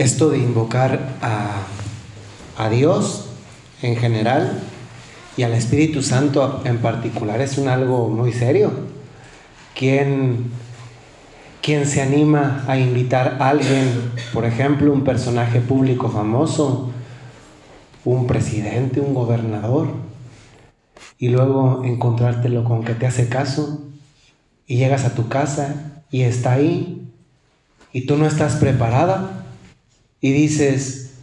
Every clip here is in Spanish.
esto de invocar a, Dios en general y al Espíritu Santo en particular es un algo muy serio. ¿Quién, ¿Quién se anima a invitar a alguien, por ejemplo, un personaje público famoso, un presidente, un gobernador, y luego encontrártelo con que te hace caso y llegas a tu casa y está ahí y tú no estás preparada? Y dices,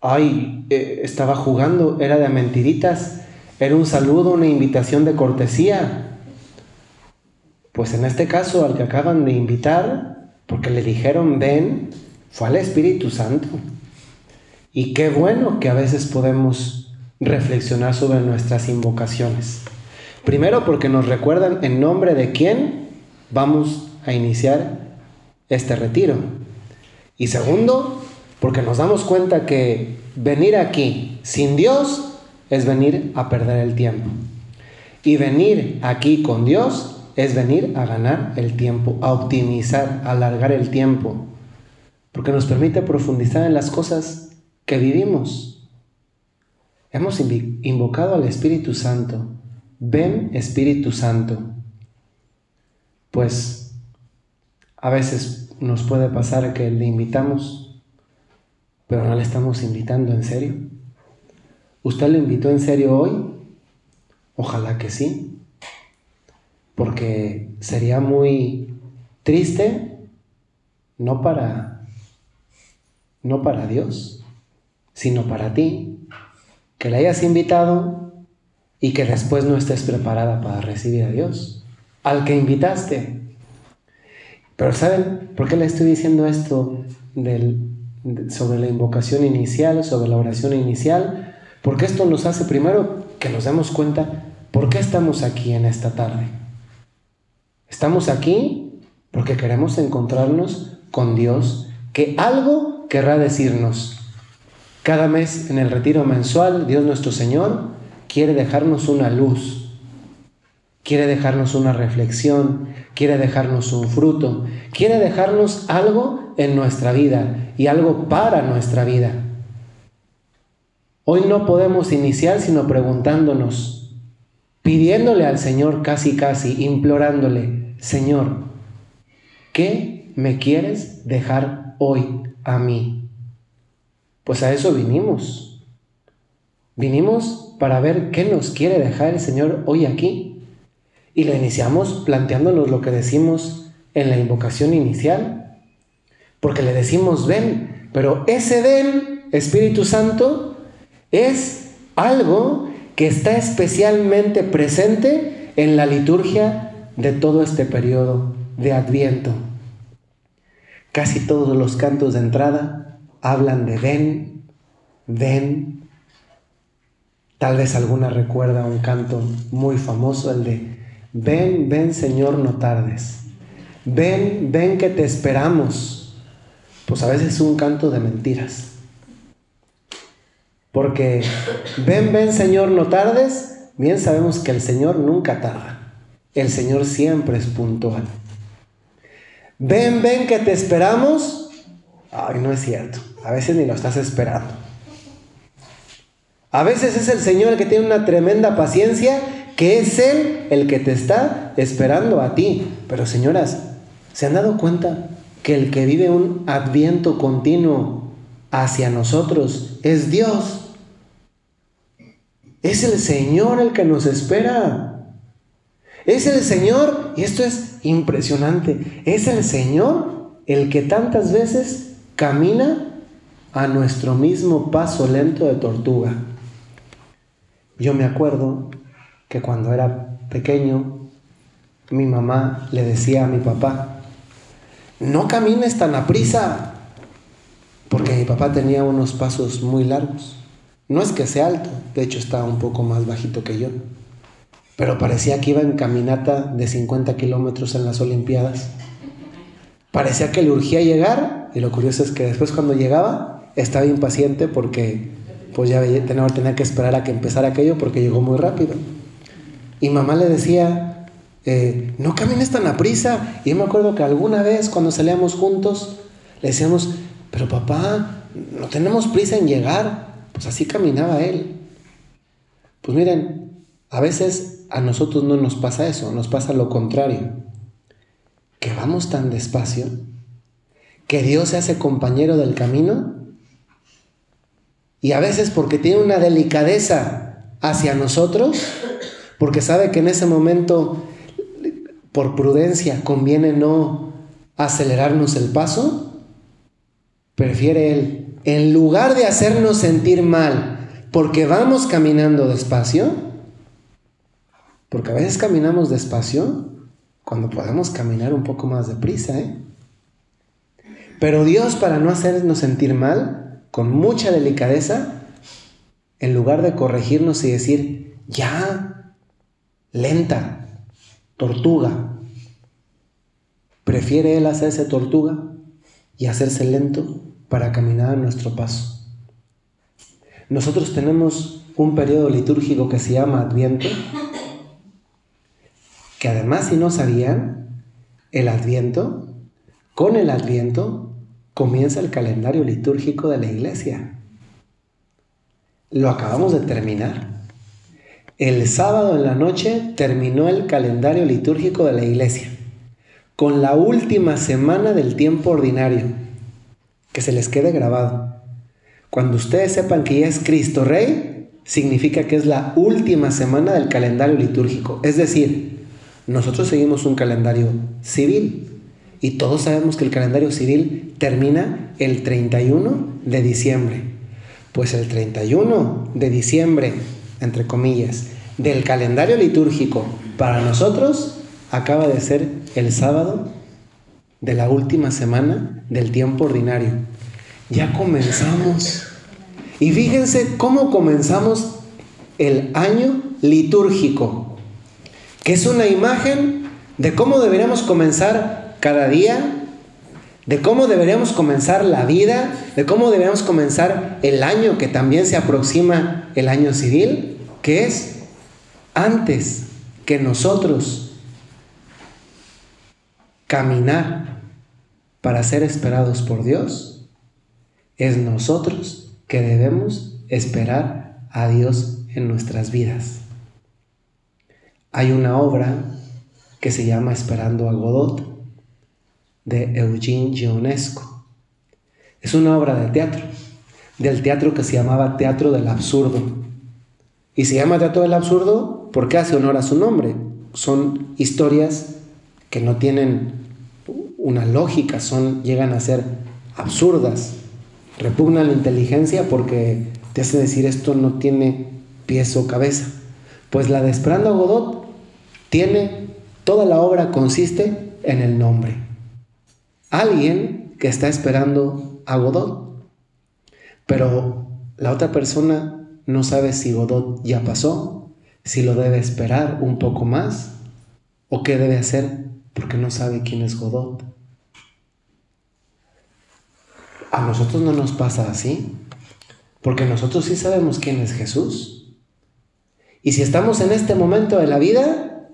ay, eh, estaba jugando, era de mentiritas, era un saludo, una invitación de cortesía. Pues en este caso, al que acaban de invitar, porque le dijeron ven, fue al Espíritu Santo. Y qué bueno que a veces podemos reflexionar sobre nuestras invocaciones. Primero porque nos recuerdan en nombre de quién vamos a iniciar este retiro. Y segundo, porque nos damos cuenta que venir aquí sin Dios es venir a perder el tiempo. Y venir aquí con Dios es venir a ganar el tiempo, a optimizar, a alargar el tiempo. Porque nos permite profundizar en las cosas que vivimos. Hemos invocado al Espíritu Santo. Ven Espíritu Santo. Pues a veces nos puede pasar que le invitamos pero no le estamos invitando en serio. ¿Usted lo invitó en serio hoy? Ojalá que sí, porque sería muy triste no para no para Dios, sino para ti, que le hayas invitado y que después no estés preparada para recibir a Dios, al que invitaste. Pero ¿saben por qué le estoy diciendo esto del sobre la invocación inicial, sobre la oración inicial, porque esto nos hace primero que nos demos cuenta por qué estamos aquí en esta tarde. Estamos aquí porque queremos encontrarnos con Dios, que algo querrá decirnos. Cada mes en el retiro mensual, Dios nuestro Señor quiere dejarnos una luz, quiere dejarnos una reflexión, quiere dejarnos un fruto, quiere dejarnos algo en nuestra vida y algo para nuestra vida. Hoy no podemos iniciar sino preguntándonos, pidiéndole al Señor casi casi, implorándole, Señor, ¿qué me quieres dejar hoy a mí? Pues a eso vinimos. Vinimos para ver qué nos quiere dejar el Señor hoy aquí. Y lo iniciamos planteándonos lo que decimos en la invocación inicial. Porque le decimos ven, pero ese ven, Espíritu Santo, es algo que está especialmente presente en la liturgia de todo este periodo de Adviento. Casi todos los cantos de entrada hablan de ven, ven. Tal vez alguna recuerda un canto muy famoso, el de Ven, ven Señor, no tardes. Ven, ven que te esperamos. Pues a veces es un canto de mentiras. Porque ven, ven Señor, no tardes. Bien sabemos que el Señor nunca tarda. El Señor siempre es puntual. Ven, ven que te esperamos. Ay, no es cierto. A veces ni lo estás esperando. A veces es el Señor el que tiene una tremenda paciencia que es Él el que te está esperando a ti. Pero señoras, ¿se han dado cuenta que el que vive un adviento continuo hacia nosotros es Dios? Es el Señor el que nos espera. Es el Señor, y esto es impresionante, es el Señor el que tantas veces camina a nuestro mismo paso lento de tortuga. Yo me acuerdo que cuando era pequeño mi mamá le decía a mi papá, no camines tan a prisa, porque mi papá tenía unos pasos muy largos. No es que sea alto, de hecho estaba un poco más bajito que yo, pero parecía que iba en caminata de 50 kilómetros en las Olimpiadas. Parecía que le urgía llegar, y lo curioso es que después cuando llegaba estaba impaciente porque pues ya tenía que esperar a que empezara aquello porque llegó muy rápido. Y mamá le decía, eh, no camines tan a prisa. Y yo me acuerdo que alguna vez cuando salíamos juntos, le decíamos, pero papá, no tenemos prisa en llegar. Pues así caminaba él. Pues miren, a veces a nosotros no nos pasa eso, nos pasa lo contrario. Que vamos tan despacio que Dios se hace compañero del camino y a veces porque tiene una delicadeza hacia nosotros, porque sabe que en ese momento, por prudencia, conviene no acelerarnos el paso, prefiere Él, en lugar de hacernos sentir mal, porque vamos caminando despacio, porque a veces caminamos despacio cuando podemos caminar un poco más deprisa, ¿eh? Pero Dios, para no hacernos sentir mal, con mucha delicadeza, en lugar de corregirnos y decir, ya, lenta, tortuga, prefiere Él hacerse tortuga y hacerse lento para caminar a nuestro paso. Nosotros tenemos un periodo litúrgico que se llama Adviento, que además si no sabían, el Adviento, con el Adviento comienza el calendario litúrgico de la iglesia. Lo acabamos de terminar. El sábado en la noche terminó el calendario litúrgico de la iglesia, con la última semana del tiempo ordinario. Que se les quede grabado. Cuando ustedes sepan que ya es Cristo Rey, significa que es la última semana del calendario litúrgico. Es decir, nosotros seguimos un calendario civil y todos sabemos que el calendario civil termina el 31 de diciembre. Pues el 31 de diciembre, entre comillas, del calendario litúrgico para nosotros acaba de ser el sábado de la última semana del tiempo ordinario. Ya comenzamos. Y fíjense cómo comenzamos el año litúrgico, que es una imagen de cómo deberíamos comenzar cada día, de cómo deberíamos comenzar la vida, de cómo deberíamos comenzar el año que también se aproxima el año civil, que es antes que nosotros caminar para ser esperados por Dios, es nosotros que debemos esperar a Dios en nuestras vidas. Hay una obra que se llama Esperando a Godot de Eugene Ionesco. Es una obra de teatro, del teatro que se llamaba Teatro del Absurdo. Y se llama Teatro del Absurdo porque hace honor a su nombre. Son historias que no tienen una lógica, son, llegan a ser absurdas, repugna la inteligencia porque te hace decir esto no tiene pies o cabeza. Pues la de Esperando Godot tiene, toda la obra consiste en el nombre. Alguien que está esperando a Godot, pero la otra persona no sabe si Godot ya pasó, si lo debe esperar un poco más o qué debe hacer porque no sabe quién es Godot. A nosotros no nos pasa así, porque nosotros sí sabemos quién es Jesús. Y si estamos en este momento de la vida,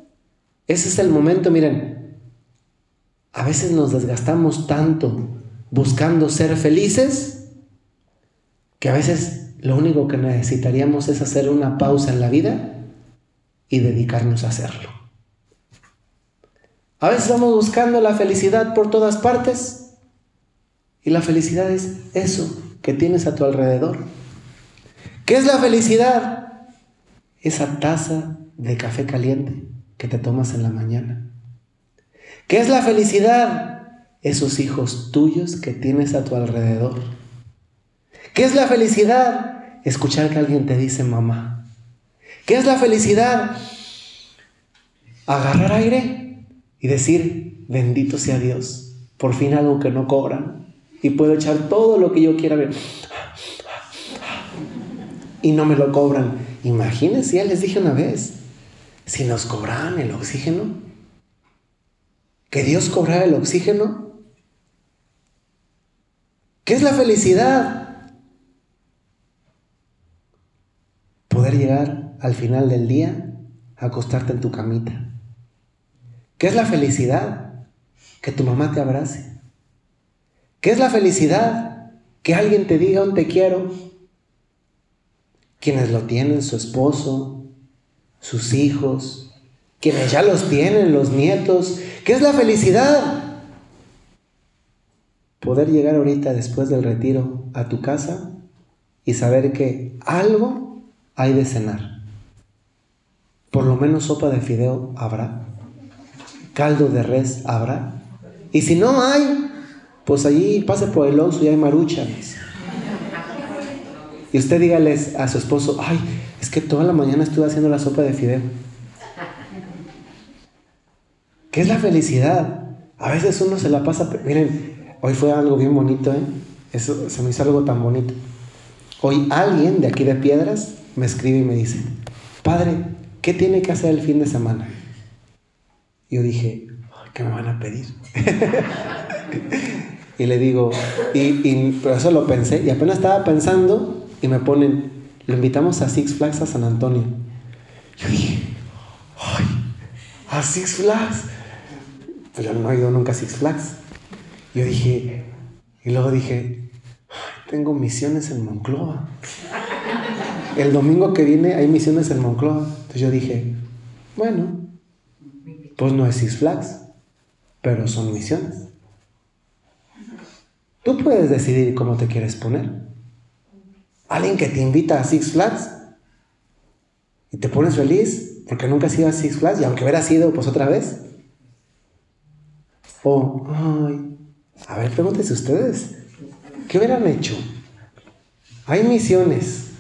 ese es el momento, miren, a veces nos desgastamos tanto buscando ser felices que a veces lo único que necesitaríamos es hacer una pausa en la vida y dedicarnos a hacerlo. A veces vamos buscando la felicidad por todas partes y la felicidad es eso que tienes a tu alrededor. ¿Qué es la felicidad? Esa taza de café caliente que te tomas en la mañana. ¿Qué es la felicidad? Esos hijos tuyos que tienes a tu alrededor. ¿Qué es la felicidad? Escuchar que alguien te dice mamá. ¿Qué es la felicidad? Agarrar aire y decir, bendito sea Dios, por fin algo que no cobran, y puedo echar todo lo que yo quiera ver. Y no me lo cobran. Imagínense, ya les dije una vez, si nos cobraran el oxígeno, que Dios cobrara el oxígeno, ¿qué es la felicidad? Poder llegar al final del día a acostarte en tu camita. ¿Qué es la felicidad? Que tu mamá te abrace. ¿Qué es la felicidad? Que alguien te diga un te quiero. Quienes lo tienen, su esposo, sus hijos, quienes ya los tienen, los nietos. ¿Qué es la felicidad? Poder llegar ahorita después del retiro a tu casa y saber que algo hay de cenar. Por lo menos sopa de fideo habrá. Caldo de res habrá. Y si no hay, pues allí pase por el oso y hay maruchas. Y usted dígales a su esposo, ay, es que toda la mañana estuve haciendo la sopa de fideo. ¿Qué es la felicidad? A veces uno se la pasa, miren, hoy fue algo bien bonito, ¿eh? Eso se me hizo algo tan bonito. Hoy alguien de aquí de Piedras me escribe y me dice, Padre, ¿qué tiene que hacer el fin de semana? yo dije, ¿qué me van a pedir? y le digo, y, pero eso lo pensé, y apenas estaba pensando, y me ponen, lo invitamos a Six Flags a San Antonio. Yo dije, ¡ay! ¿A Six Flags? Pues yo no he ido nunca a Six Flags. Yo dije, y luego dije, tengo misiones en Moncloa. El domingo que viene hay misiones en Moncloa. Entonces yo dije, bueno, pues no es Six Flags, pero son misiones. Tú puedes decidir cómo te quieres poner. Alguien que te invita a Six Flags y te pones feliz porque nunca has ido a Six Flags y aunque hubiera sido, pues otra vez. O, ay, a ver, pregúntense ustedes. ¿Qué hubieran hecho? Hay misiones.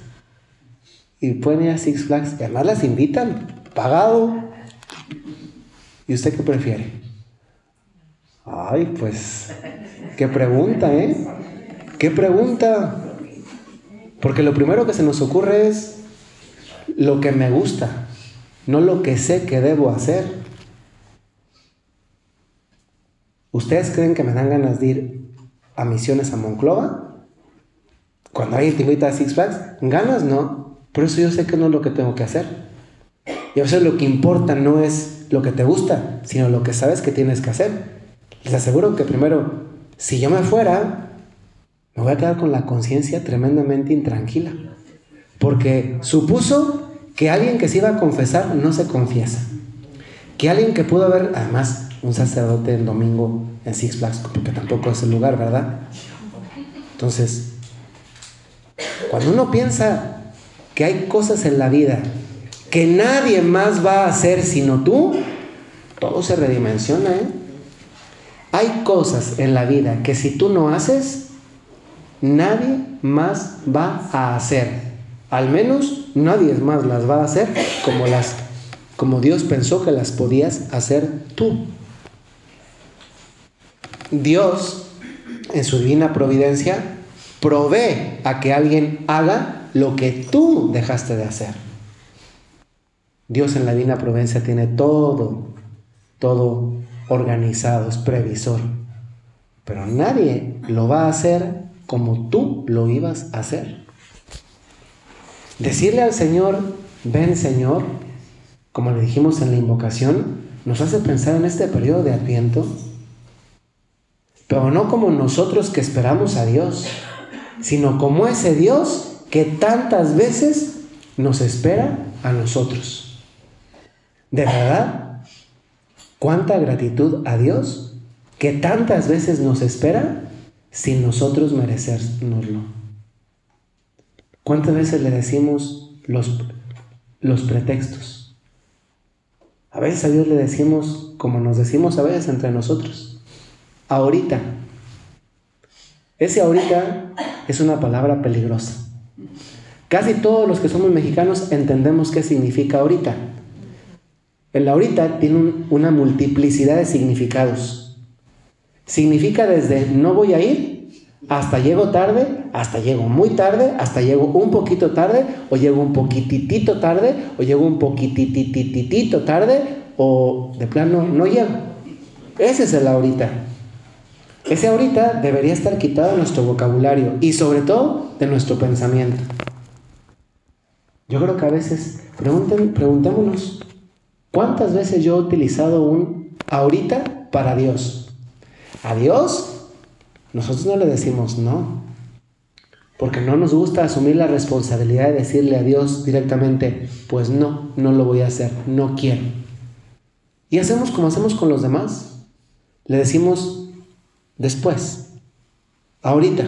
Y pueden ir a Six Flags. Y además las invitan. Pagado. ¿Y usted qué prefiere? Ay, pues. ¿Qué pregunta, eh? ¿Qué pregunta? Porque lo primero que se nos ocurre es lo que me gusta, no lo que sé que debo hacer. ¿Ustedes creen que me dan ganas de ir a misiones a Monclova? Cuando alguien te invita a Six Flags, ganas no, pero eso yo sé que no es lo que tengo que hacer. Y a veces lo que importa no es lo que te gusta, sino lo que sabes que tienes que hacer. Les aseguro que primero, si yo me fuera, me voy a quedar con la conciencia tremendamente intranquila. Porque supuso que alguien que se iba a confesar no se confiesa. Que alguien que pudo haber, además, un sacerdote el domingo en Six Flags, porque tampoco es el lugar, ¿verdad? Entonces, cuando uno piensa que hay cosas en la vida que nadie más va a hacer sino tú, todo se redimensiona. ¿eh? Hay cosas en la vida que si tú no haces, nadie más va a hacer. Al menos nadie más las va a hacer como las como Dios pensó que las podías hacer tú. Dios, en su divina providencia, provee a que alguien haga lo que tú dejaste de hacer. Dios en la divina providencia tiene todo, todo organizado, es previsor. Pero nadie lo va a hacer como tú lo ibas a hacer. Decirle al Señor, ven Señor, como le dijimos en la invocación, nos hace pensar en este periodo de adviento, pero no como nosotros que esperamos a Dios, sino como ese Dios que tantas veces nos espera a nosotros. De verdad, cuánta gratitud a Dios que tantas veces nos espera sin nosotros merecérnoslo. ¿Cuántas veces le decimos los, los pretextos? A veces a Dios le decimos como nos decimos a veces entre nosotros. Ahorita. Ese ahorita es una palabra peligrosa. Casi todos los que somos mexicanos entendemos qué significa ahorita. El ahorita tiene una multiplicidad de significados. Significa desde no voy a ir hasta llego tarde, hasta llego muy tarde, hasta llego un poquito tarde, o llego un poquititito tarde, o llego un poquititititito tarde, o de plano no llego. Ese es el ahorita. Ese ahorita debería estar quitado de nuestro vocabulario y sobre todo de nuestro pensamiento. Yo creo que a veces pregunten, preguntémonos, ¿cuántas veces yo he utilizado un ahorita para Dios? A Dios nosotros no le decimos no. porque no nos gusta asumir la responsabilidad de decirle a Dios directamente, pues no, no lo voy a hacer, no quiero. Y hacemos como hacemos con los demás. Le decimos después, ahorita.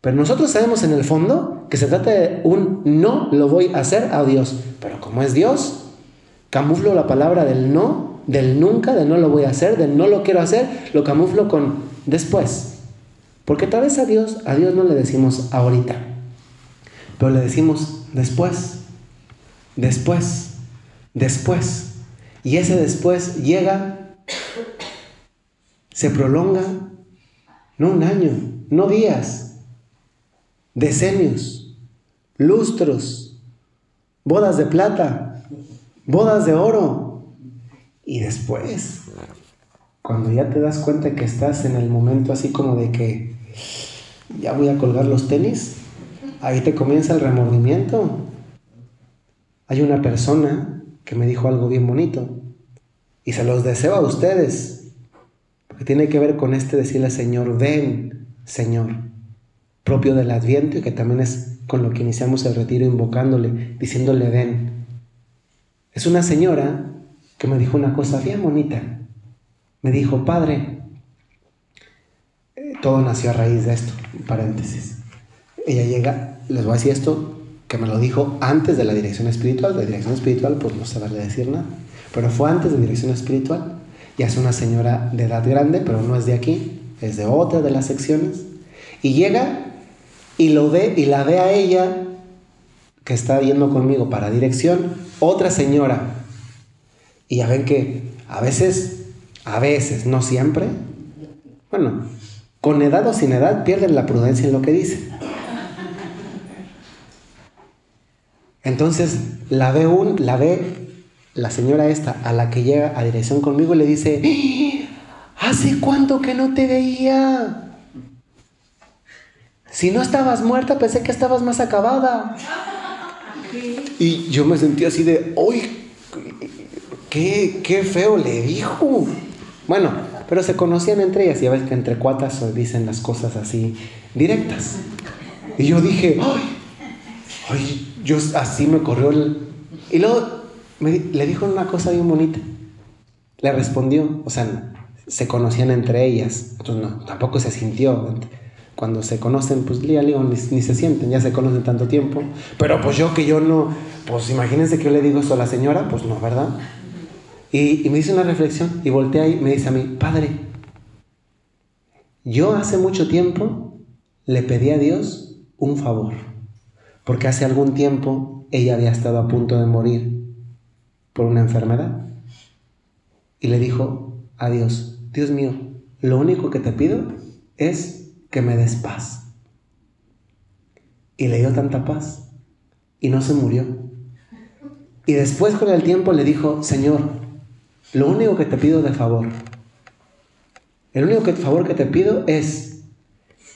Pero nosotros sabemos en el fondo que se trata de un no lo voy a hacer a Dios. Pero como es Dios, camuflo la palabra del no, del nunca, de no lo voy a hacer, del no lo quiero hacer, lo camuflo con después. Porque tal vez a Dios, a Dios no le decimos ahorita, pero le decimos después, después, después. Y ese después llega, se prolonga, no un año, no días, decenios, lustros, bodas de plata, bodas de oro. Y después, cuando ya te das cuenta que estás en el momento así como de que ya voy a colgar los tenis, ahí te comienza el remordimiento. Hay una persona que me dijo algo bien bonito y se los deseo a ustedes, tiene que ver con este decirle Señor, ven, Señor, propio del Adviento y que también es con lo que iniciamos el retiro invocándole, diciéndole ven. Es una señora que me dijo una cosa bien bonita. Me dijo, Padre, todo nació a raíz de esto, paréntesis. Ella llega, les voy a decir esto, que me lo dijo antes de la dirección espiritual. De dirección espiritual, pues no saberle decir nada. Pero fue antes de dirección espiritual. Ya es una señora de edad grande, pero no es de aquí, es de otra de las secciones. Y llega y lo ve y la ve a ella que está yendo conmigo para dirección, otra señora. Y ya ven que a veces, a veces, no siempre, bueno, con edad o sin edad pierden la prudencia en lo que dicen. Entonces la ve, un, la ve la señora esta a la que llega a dirección conmigo le dice, ¡Ah! ¿hace cuánto que no te veía? Si no estabas muerta, pensé que estabas más acabada. Y yo me sentí así de, ¡ay! Qué, qué feo le dijo! Bueno, pero se conocían entre ellas y a veces que entre cuatas dicen las cosas así directas. Y yo dije, ¡ay! ¡ay! Yo así me corrió el... Y luego le dijo una cosa bien bonita. Le respondió, o sea, se conocían entre ellas. Entonces, tampoco se sintió. Cuando se conocen, pues lía, ni, ni se sienten, ya se conocen tanto tiempo. Pero pues yo que yo no, pues imagínense que yo le digo eso a la señora, pues no, ¿verdad? Y, me dice una reflexión y voltea y me dice a mí, Padre, yo hace mucho tiempo le pedí a Dios un favor, porque hace algún tiempo ella había estado a punto de morir por una enfermedad. Y le dijo a Dios, Dios mío, lo único que te pido es que me des paz. Y le dio tanta paz y no se murió. Y después con el tiempo le dijo, Señor, lo único que te pido de favor, el único favor que te pido es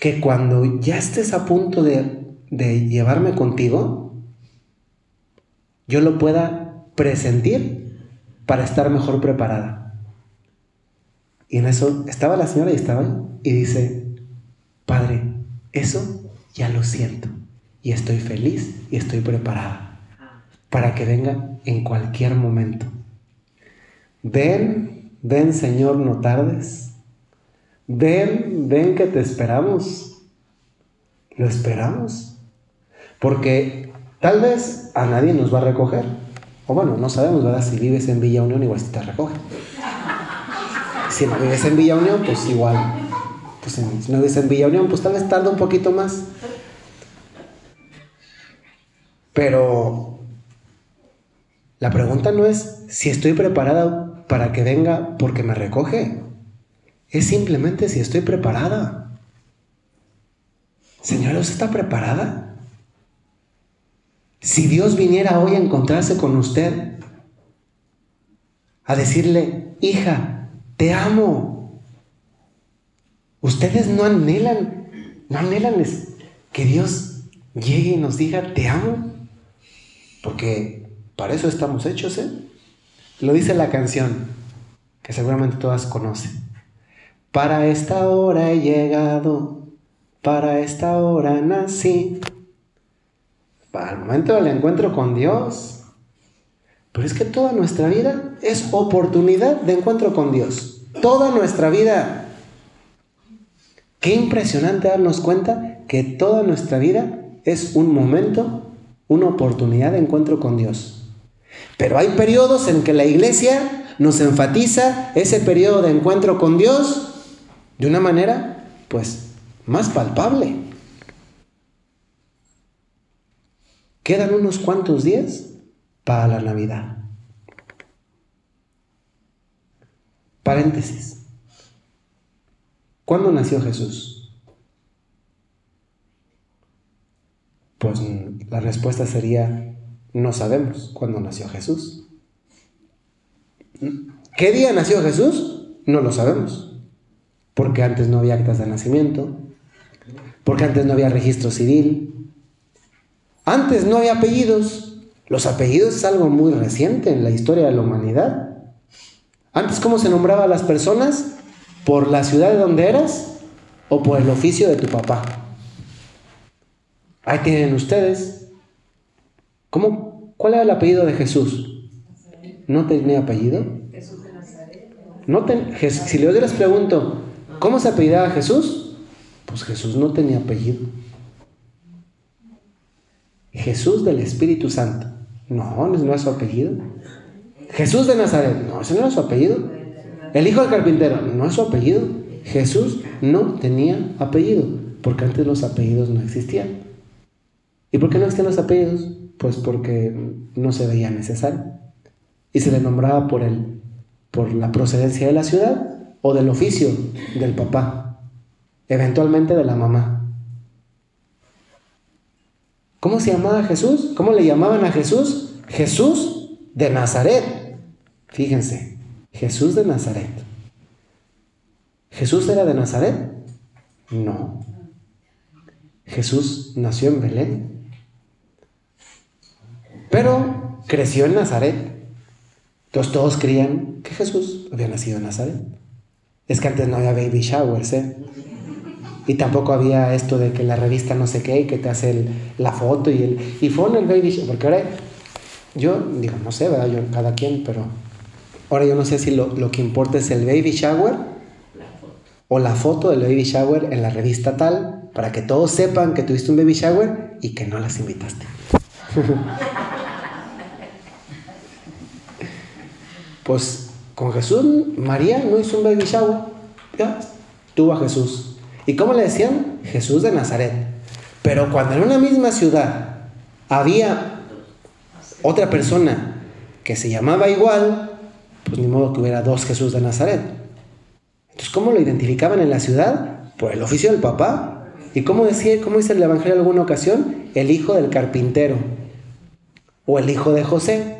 que cuando ya estés a punto de, de llevarme contigo, yo lo pueda presentir para estar mejor preparada. Y en eso estaba la señora y estaba y dice, Padre, eso ya lo siento y estoy feliz y estoy preparada para que venga en cualquier momento. Ven, ven Señor, no tardes. Ven, ven que te esperamos. Lo esperamos. Porque tal vez a nadie nos va a recoger. O bueno, no sabemos, ¿verdad? Si vives en Villa Unión, igual si te recoge. Si no vives en Villa Unión, pues igual. Pues si no vives en Villa Unión, pues tal vez tarda un poquito más. Pero la pregunta no es si estoy preparada para que venga porque me recoge. Es simplemente si estoy preparada. Señora, ¿usted está preparada? Si Dios viniera hoy a encontrarse con usted, a decirle, hija, te amo. Ustedes no anhelan, no anhelan que Dios llegue y nos diga, te amo. Porque para eso estamos hechos, ¿eh? Lo dice la canción, que seguramente todas conocen. Para esta hora he llegado, para esta hora nací. Para el momento del encuentro con Dios. Pero es que toda nuestra vida es oportunidad de encuentro con Dios. Toda nuestra vida. Qué impresionante darnos cuenta que toda nuestra vida es un momento, una oportunidad de encuentro con Dios. Pero hay periodos en que la iglesia nos enfatiza ese periodo de encuentro con Dios de una manera, pues, más palpable. Quedan unos cuantos días para la Navidad. Paréntesis. ¿Cuándo nació Jesús? Pues la respuesta sería, no sabemos cuándo nació Jesús. ¿Qué día nació Jesús? No lo sabemos. Porque antes no había actas de nacimiento, porque antes no había registro civil, antes no había apellidos. Los apellidos es algo muy reciente en la historia de la humanidad. Antes, ¿cómo se nombraba a las personas? ¿Por la ciudad de donde eras o por el oficio de tu papá? Ahí tienen ustedes. ¿Cómo? ¿Cuál era el apellido de Jesús? ¿No tenía apellido? No si yo les pregunto, ¿cómo se apellidaba Jesús? Pues Jesús no tenía apellido. Jesús del Espíritu Santo. No, no es su apellido. Jesús de Nazaret. No, ese no era su apellido. El hijo del carpintero. No es su apellido. Jesús no tenía apellido. Porque antes los apellidos no existían. ¿Y por qué no existían los apellidos? Pues porque no se veía necesario. Y se le nombraba por, el, por la procedencia de la ciudad o del oficio del papá. Eventualmente de la mamá. ¿Cómo se llamaba Jesús? ¿Cómo le llamaban a Jesús? Jesús de Nazaret. Fíjense, Jesús de Nazaret. ¿Jesús era de Nazaret? No. Jesús nació en Belén. Pero creció en Nazaret. Entonces todos creían que Jesús había nacido en Nazaret. Es que antes no había baby showers, ¿eh? Y tampoco había esto de que la revista no sé qué y que te hace la foto y el... Y fue en el baby shower, porque ahora yo, digo, no sé, ¿verdad? Yo, cada quien, pero ahora yo no sé si lo, que importa es el baby shower o la foto del baby shower en la revista tal, para que todos sepan que tuviste un baby shower y que no las invitaste. pues con Jesús, María no hizo un baby shower, ya, tuvo a Jesús. ¿Y cómo le decían? Jesús de Nazaret. Pero cuando en una misma ciudad había otra persona que se llamaba igual, pues ni modo que hubiera dos Jesús de Nazaret. Entonces, ¿cómo lo identificaban en la ciudad? Por el oficio del papá. ¿Y cómo decía, cómo dice el Evangelio en alguna ocasión? El hijo del carpintero. O el hijo de José.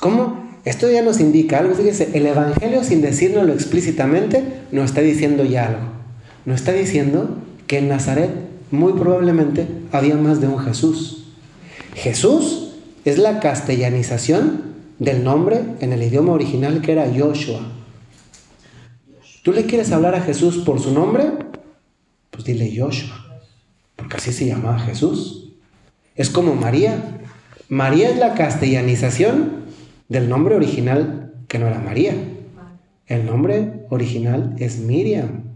¿Cómo? Esto ya nos indica algo. Fíjese, el Evangelio, sin decirnoslo explícitamente, nos está diciendo ya algo nos está diciendo que en Nazaret muy probablemente había más de un Jesús. Jesús es la castellanización del nombre en el idioma original que era Joshua. ¿Tú le quieres hablar a Jesús por su nombre? Pues dile Joshua, porque así se llamaba Jesús. Es como María. María es la castellanización del nombre original que no era María. El nombre original es Miriam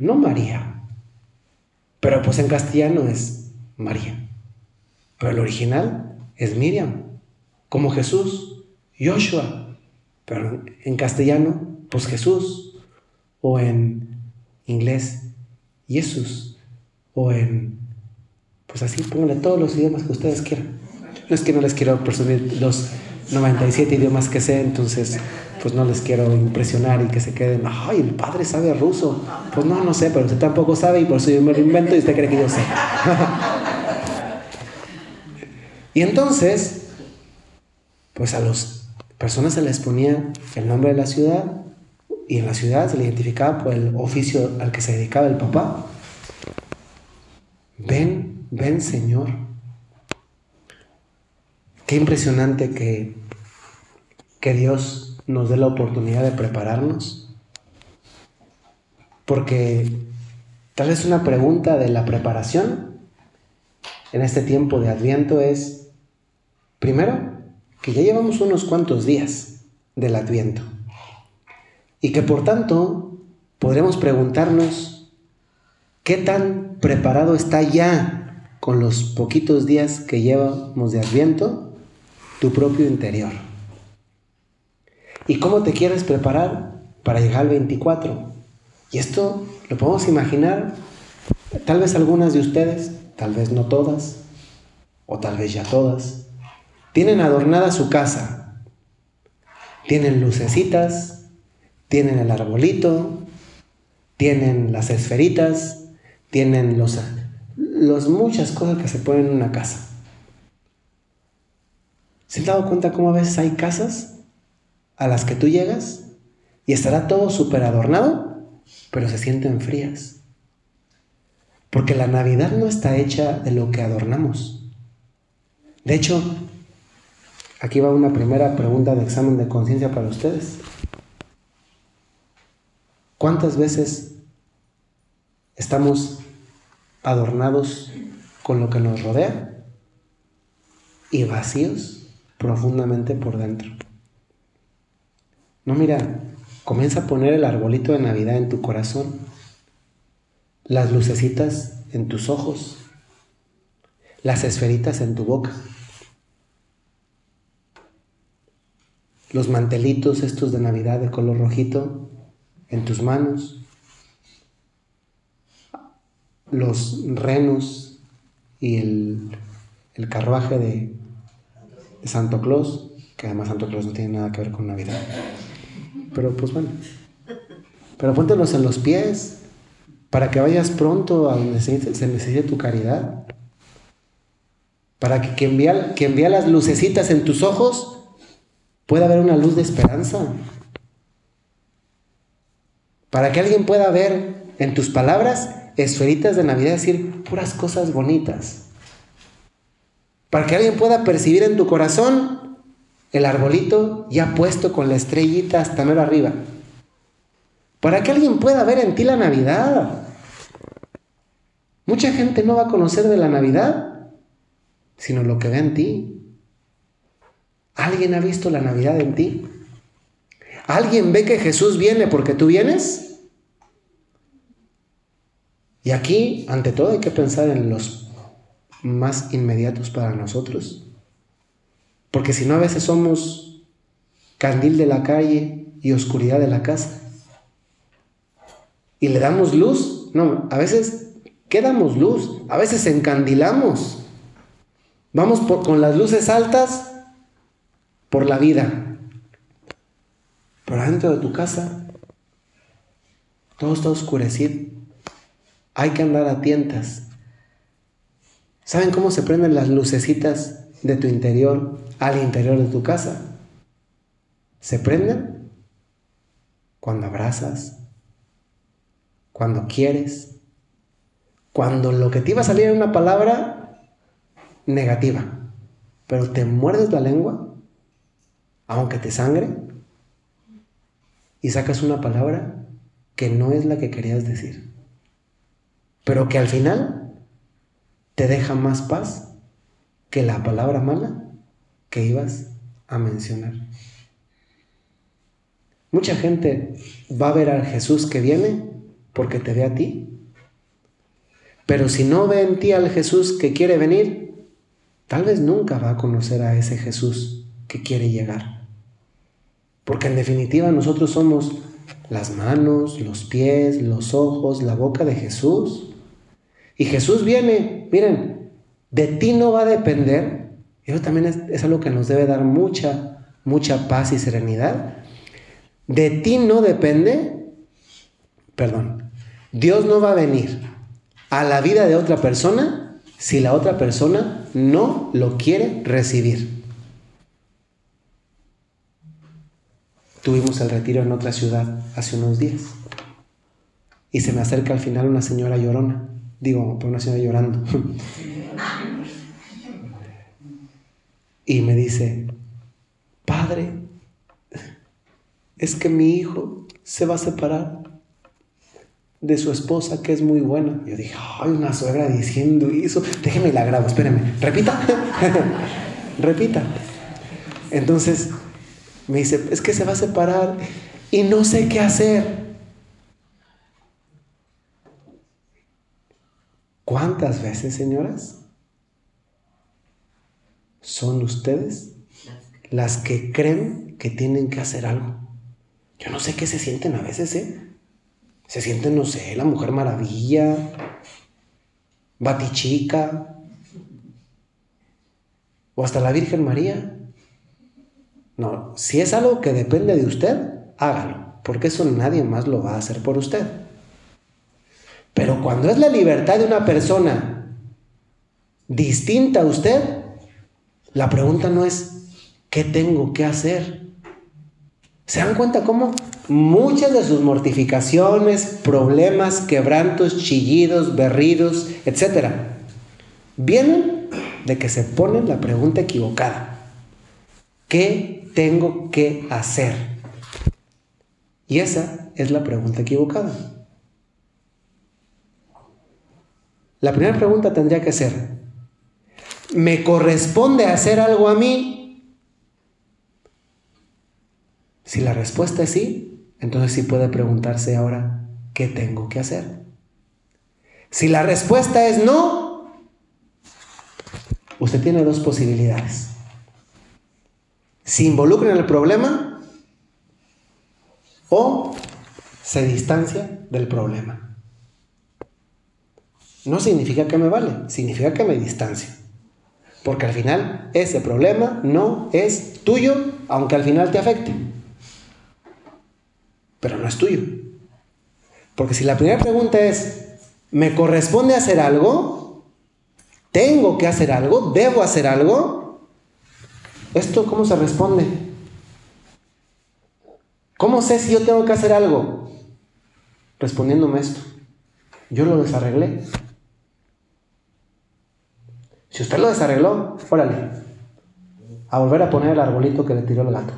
no María. Pero pues en castellano es María. Pero el original es Miriam, como Jesús, Joshua. Pero en castellano, pues Jesús. O en inglés, Jesús. O en, pues así, pónganle todos los idiomas que ustedes quieran. No es que no les quiero presumir los 97 idiomas que sé, entonces pues no les quiero impresionar y que se queden, ay, el padre sabe ruso. Pues no, no sé, pero usted tampoco sabe y por eso yo me lo invento y usted cree que yo sé. y entonces, pues a las personas se les ponía el nombre de la ciudad y en la ciudad se le identificaba por el oficio al que se dedicaba el papá. Ven, ven Señor. Qué impresionante que, que Dios nos dé la oportunidad de prepararnos. Porque Tal vez una pregunta de la preparación en este tiempo de Adviento es, primero, que ya llevamos unos cuantos días del Adviento y que por tanto podremos preguntarnos qué tan preparado está ya con los poquitos días que llevamos de Adviento tu propio interior. ¿Y cómo te quieres preparar para llegar al 24? Y esto lo podemos imaginar, tal vez algunas de ustedes, tal vez no todas, o tal vez ya todas, tienen adornada su casa, tienen lucecitas, tienen el arbolito, tienen las esferitas, tienen los, los muchas cosas que se ponen en una casa. ¿Se han dado cuenta cómo a veces hay casas a las que tú llegas y estará todo súper adornado, pero se sienten frías? Porque la Navidad no está hecha de lo que adornamos. De hecho, Aquí va una primera pregunta de examen de conciencia para ustedes. ¿Cuántas veces estamos adornados con lo que nos rodea y vacíos profundamente por dentro? No, mira, comienza a poner el arbolito de Navidad en tu corazón, las lucecitas en tus ojos, las esferitas en tu boca. los mantelitos estos de Navidad de color rojito en tus manos, los renos y el, carruaje de, de, Santo Claus, que además Santo Claus no tiene nada que ver con Navidad. Pero pues bueno, pero póntelos en los pies para que vayas pronto a donde se necesite tu caridad. Para que quien vea, las lucecitas en tus ojos pueda haber una luz de esperanza. Para que alguien pueda ver en tus palabras esferitas de Navidad, decir puras cosas bonitas. Para que alguien pueda percibir en tu corazón el arbolito ya puesto con la estrellita hasta mero arriba. Para que alguien pueda ver en ti la Navidad. Mucha gente no va a conocer de la Navidad, sino lo que ve en ti. ¿Alguien ha visto la Navidad en ti? ¿Alguien ve que Jesús viene porque tú vienes? Y aquí, ante todo, hay que pensar en los más inmediatos para nosotros. Porque si no, a veces somos candil de la calle y oscuridad de la casa. Y le damos luz. No, a veces, ¿qué damos luz? A veces encandilamos. Vamos con las luces altas por la vida. Pero adentro de tu casa, todo está oscurecido. Hay que andar a tientas. ¿Saben cómo se prenden las lucecitas de tu interior al interior de tu casa? Se prenden cuando abrazas, cuando quieres, cuando lo que te iba a salir era una palabra negativa, pero te muerdes la lengua aunque te sangre, y sacas una palabra que no es la que querías decir, pero que al final te deja más paz que la palabra mala que ibas a mencionar. Mucha gente va a ver al Jesús que viene porque te ve a ti. Pero si no ve en ti al Jesús que quiere venir, tal vez nunca va a conocer a ese Jesús que quiere llegar. Porque en definitiva nosotros somos las manos, los pies, los ojos, la boca de Jesús. Y Jesús viene, miren, de ti no va a depender. Eso también es, algo que nos debe dar mucha, mucha paz y serenidad. De ti no depende, perdón, Dios no va a venir a la vida de otra persona si la otra persona no lo quiere recibir. Tuvimos el retiro en otra ciudad hace unos días. Y se me acerca al final una señora llorona. Digo, una señora llorando. y me dice, Padre, es que mi hijo se va a separar. de su esposa que es muy buena. Yo dije, ay, una suegra diciendo eso. Déjeme la grabo, espéreme. Repita. Repita. Entonces me dice, es que se va a separar y no sé qué hacer. ¿Cuántas veces, señoras, son ustedes las que creen que tienen que hacer algo? Yo no sé qué se sienten a veces, ¿eh? Se sienten, no sé, la Mujer Maravilla, Batichica, o hasta la Virgen María. No, si es algo que depende de usted, hágalo, porque eso nadie más lo va a hacer por usted. Pero cuando es la libertad de una persona distinta a usted, la pregunta no es, ¿qué tengo que hacer? ¿Se dan cuenta cómo muchas de sus mortificaciones, problemas, quebrantos, chillidos, berridos, etcétera, vienen de que se ponen la pregunta equivocada? ¿Qué tengo que hacer? Y esa es la pregunta equivocada. La primera pregunta tendría que ser, ¿me corresponde hacer algo a mí? Si la respuesta es sí, entonces sí puede preguntarse ahora, ¿qué tengo que hacer? Si la respuesta es no, usted tiene dos posibilidades. Se involucra en el problema o se distancia del problema. No significa que me vale, significa que me distancio. Porque al final ese problema no es tuyo, aunque al final te afecte. Pero no es tuyo. Porque si la primera pregunta es, ¿me corresponde hacer algo? ¿Tengo que hacer algo? ¿Debo hacer algo? ¿Esto cómo se responde? ¿Cómo sé si yo tengo que hacer algo? Respondiéndome esto. Yo lo desarreglé. Si usted lo desarregló, órale, a volver a poner el arbolito que le tiró el gato.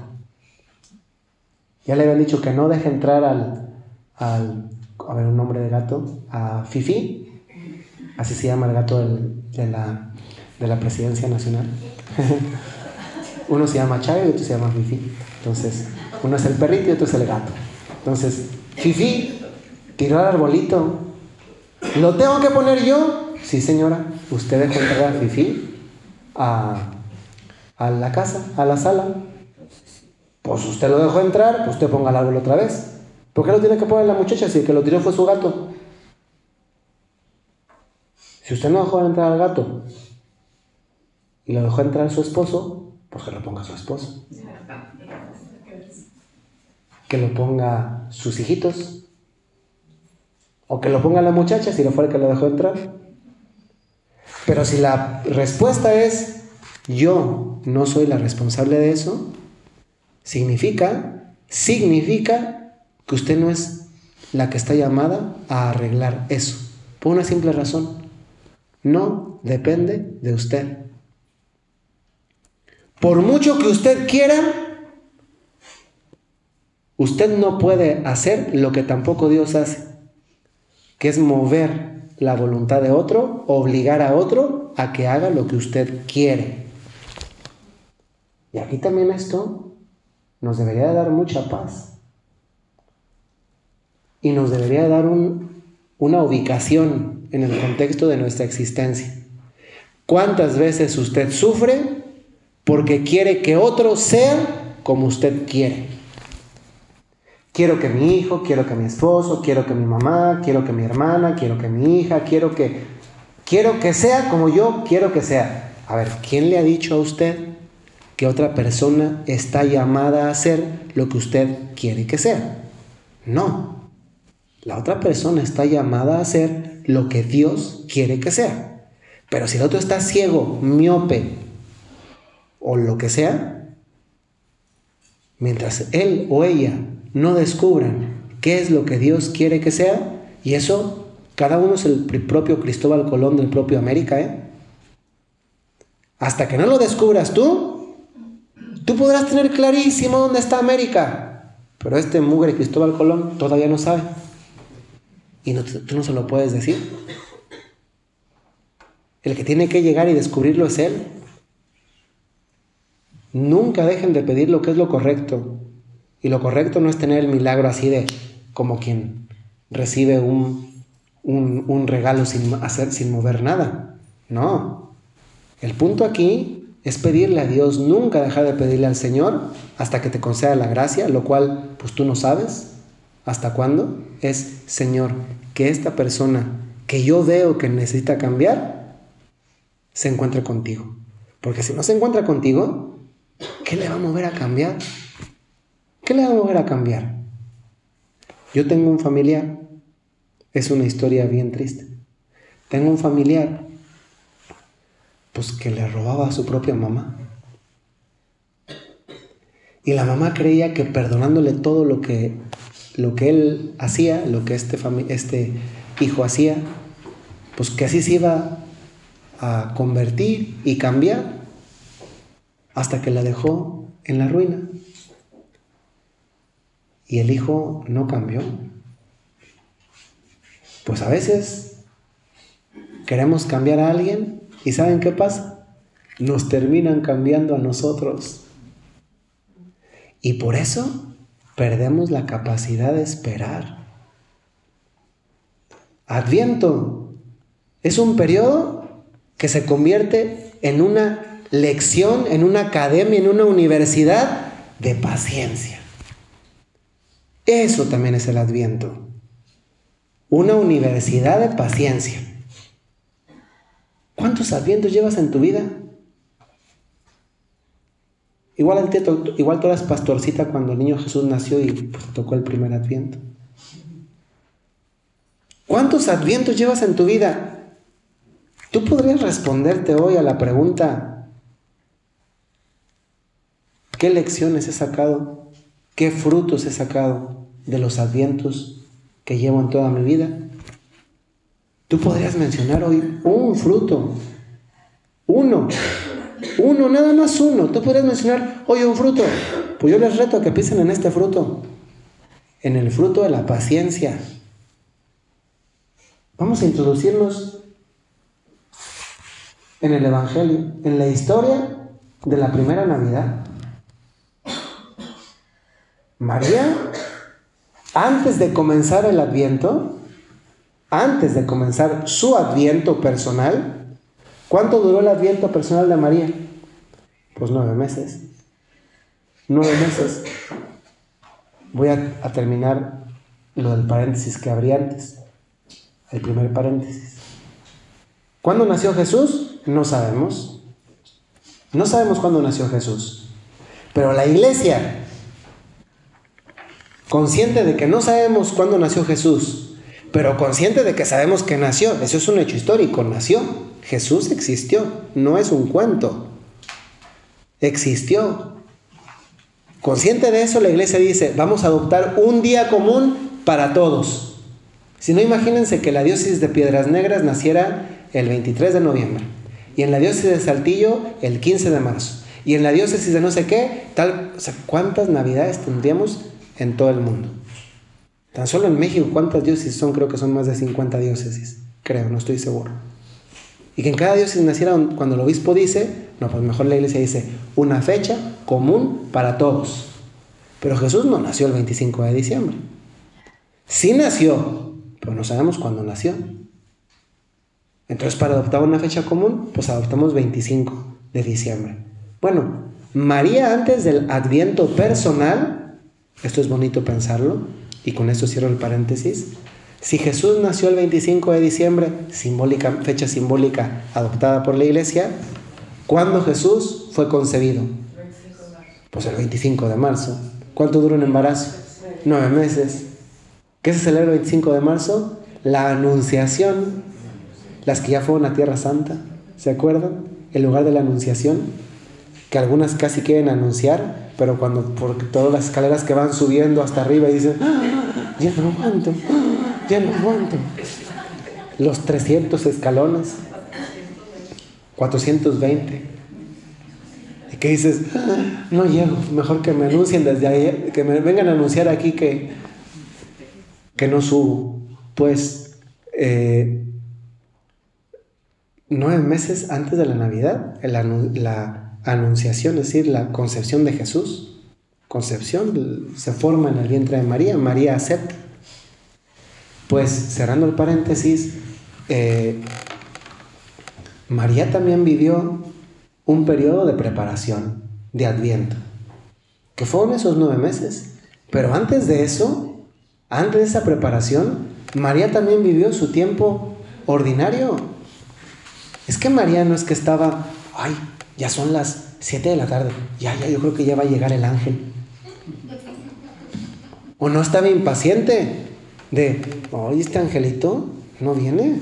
Ya le habían dicho que no deje entrar al, al a ver, un nombre de gato, a Fifi, así se llama el gato de, la, de la presidencia nacional. uno se llama Chayo y otro se llama Fifi. Entonces, uno es el perrito y otro es el gato. Entonces, Fifi tiró el arbolito. ¿Lo tengo que poner yo? Sí, señora, usted dejó entrar a Fifi a, a la casa, a la sala. Pues usted lo dejó entrar, pues usted ponga el árbol otra vez. ¿Por qué lo tiene que poner la muchacha si el que lo tiró fue su gato? Si usted no dejó entrar al gato y lo dejó entrar su esposo, pues que lo ponga su esposo. Que lo ponga sus hijitos. O que lo ponga la muchacha si no fue el que lo dejó entrar. Pero si la respuesta es yo no soy la responsable de eso, significa, significa que usted no es la que está llamada a arreglar eso. Por una simple razón. No depende de usted. Por mucho que usted quiera, usted no puede hacer lo que tampoco Dios hace, que es mover la voluntad de otro, obligar a otro a que haga lo que usted quiere. Y aquí también esto nos debería dar mucha paz. Y nos debería dar una ubicación en el contexto de nuestra existencia. ¿Cuántas veces usted sufre porque quiere que otro sea como usted quiere? Quiero que mi hijo, quiero que mi esposo, quiero que mi mamá, quiero que mi hermana, quiero que mi hija, quiero que quiero que sea como yo quiero que sea. A ver, ¿quién le ha dicho a usted que otra persona está llamada a hacer lo que usted quiere que sea? No. La otra persona está llamada a hacer lo que Dios quiere que sea. Pero si el otro está ciego, miope o lo que sea, mientras él o ella no descubran qué es lo que Dios quiere que sea, y eso cada uno es el propio Cristóbal Colón del propio América, ¿eh? Hasta que no lo descubras tú, tú podrás tener clarísimo dónde está América, pero este mugre Cristóbal Colón todavía no sabe. y tú no se lo puedes decir. El que tiene que llegar y descubrirlo es Él. Nunca dejen de pedir lo que es lo correcto. Y lo correcto no es tener el milagro así de como quien recibe un, un, regalo sin, hacer, sin mover nada. No. El punto aquí es pedirle a Dios, nunca dejar de pedirle al Señor hasta que te conceda la gracia, lo cual pues tú no sabes hasta cuándo. Es, Señor, que esta persona que yo veo que necesita cambiar, se encuentre contigo. Porque si no se encuentra contigo, ¿qué le va a mover a cambiar? ¿Qué le va a mover a cambiar? Yo tengo un familiar, es una historia bien triste. Tengo un familiar, pues que le robaba a su propia mamá. Y la mamá creía que perdonándole todo lo que, lo que él hacía, lo que este, este hijo hacía, pues que así se iba a convertir y cambiar hasta que la dejó en la ruina. Y el hijo no cambió. Pues a veces queremos cambiar a alguien y ¿saben qué pasa? Nos terminan cambiando a nosotros. Y por eso perdemos la capacidad de esperar. Adviento es un periodo que se convierte en una lección, en una academia, en una universidad de paciencia. Eso también es el adviento. Una universidad de paciencia. ¿Cuántos advientos llevas en tu vida? Igual, igual tú eras pastorcita cuando el niño Jesús nació y pues, tocó el primer adviento. ¿Cuántos advientos llevas en tu vida? Tú podrías responderte hoy a la pregunta, ¿qué lecciones he sacado ¿Qué frutos he sacado de los advientos que llevo en toda mi vida? Tú podrías mencionar hoy un fruto, uno, uno, nada más uno. Tú podrías mencionar hoy un fruto. Pues yo les reto a que piensen en este fruto, en el fruto de la paciencia. Vamos a introducirnos en el Evangelio, en la historia de la primera Navidad. María, antes de comenzar el adviento, antes de comenzar su adviento personal, ¿cuánto duró el adviento personal de María? Pues nueve meses. Nueve meses. Voy a, terminar lo del paréntesis que abrí antes. El primer paréntesis. ¿Cuándo nació Jesús? No sabemos. No sabemos cuándo nació Jesús. Pero la iglesia consciente de que no sabemos cuándo nació Jesús, pero consciente de que sabemos que nació. Eso es un hecho histórico, nació. Jesús existió, no es un cuento. Existió. Consciente de eso, la iglesia dice, vamos a adoptar un día común para todos. Si no, imagínense que la diócesis de Piedras Negras naciera el 23 de noviembre y en la diócesis de Saltillo el 15 de marzo y en la diócesis de no sé qué, tal, o sea, ¿cuántas navidades tendríamos en todo el mundo. Tan solo en México, ¿cuántas diócesis son? Creo que son más de 50 diócesis. Creo, no estoy seguro. Y que en cada diócesis naciera, cuando el obispo dice, no, pues mejor la iglesia dice, una fecha común para todos. Pero Jesús no nació el 25 de diciembre. Sí nació, pero no sabemos cuándo nació. Entonces, para adoptar una fecha común, pues adoptamos 25 de diciembre. Bueno, María antes del adviento personal esto es bonito pensarlo y con esto cierro el paréntesis. Si Jesús nació el 25 de diciembre, fecha simbólica adoptada por la iglesia, ¿cuándo Jesús fue concebido? Pues el 25 de marzo. ¿Cuánto dura un embarazo? Nueve meses. ¿Qué se celebra el 25 de marzo? La anunciación. Las que ya fueron a Tierra Santa, ¿se acuerdan? El lugar de la anunciación, que algunas casi quieren anunciar, pero cuando por todas las escaleras que van subiendo hasta arriba y dicen, ah, ya no aguanto, ya no aguanto. Los 300 escalones, 420. Y que dices, ah, no llego, mejor que me anuncien desde ahí, que me vengan a anunciar aquí que, que no subo. pues eh, nueve meses antes de la Navidad, la, la anunciación, es decir, la concepción de Jesús, concepción, se forma en el vientre de María, María acepta. Pues cerrando el paréntesis, eh, María también vivió un periodo de preparación, de adviento, que fueron esos nueve meses. Pero antes de eso, antes de esa preparación, María también vivió su tiempo ordinario. Es que María no es que estaba, ay, ya son las siete de la tarde, ya, ya, yo creo que ya va a llegar el ángel. O no estaba impaciente de, oye, este angelito no viene.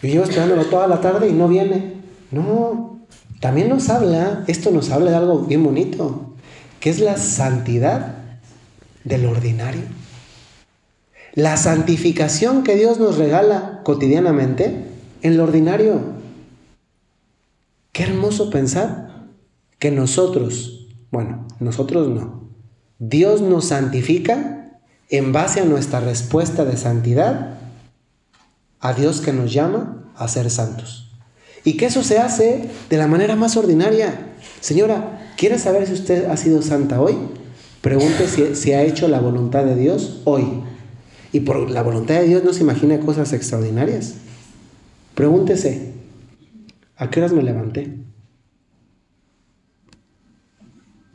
Yo llevo esperándolo toda la tarde y no viene. No, también nos habla, esto nos habla de algo bien bonito, que es la santidad del ordinario. La santificación que Dios nos regala cotidianamente en lo ordinario. Qué hermoso pensar que nosotros, bueno, nosotros no, Dios nos santifica en base a nuestra respuesta de santidad a Dios que nos llama a ser santos. Y que eso se hace de la manera más ordinaria. Señora, ¿quiere saber si usted ha sido santa hoy? Pregunte si, si, ha hecho la voluntad de Dios hoy. Y por la voluntad de Dios no se imagina cosas extraordinarias. Pregúntese, ¿a qué horas me levanté?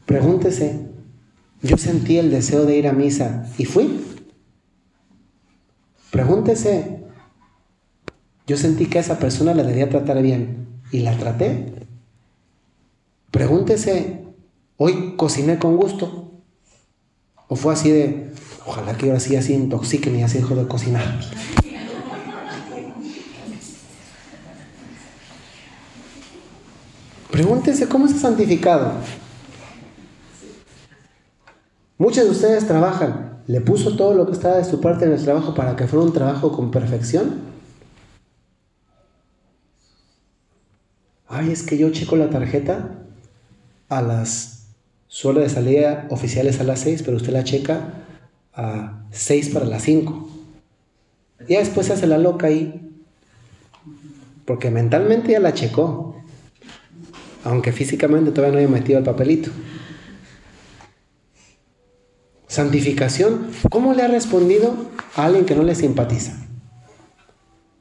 Pregúntese, ¿yo sentí el deseo de ir a misa y fui? Pregúntese, yo sentí que a esa persona la debía tratar bien y la traté. Pregúntese, hoy cociné con gusto. O fue así de, ojalá que ahora sí así intoxiquen y así dejo de cocinar. Pregúntese cómo se ha santificado. Muchos de ustedes trabajan. ¿Le puso todo lo que estaba de su parte en el trabajo para que fuera un trabajo con perfección? ay, es que yo checo la tarjeta a las, suele de salida oficiales a las 6, pero usted la checa a 6 para las 5. Y después se hace la loca ahí, porque mentalmente ya la checó, aunque físicamente todavía no haya metido el papelito. Santificación, ¿cómo le ha respondido a alguien que no le simpatiza?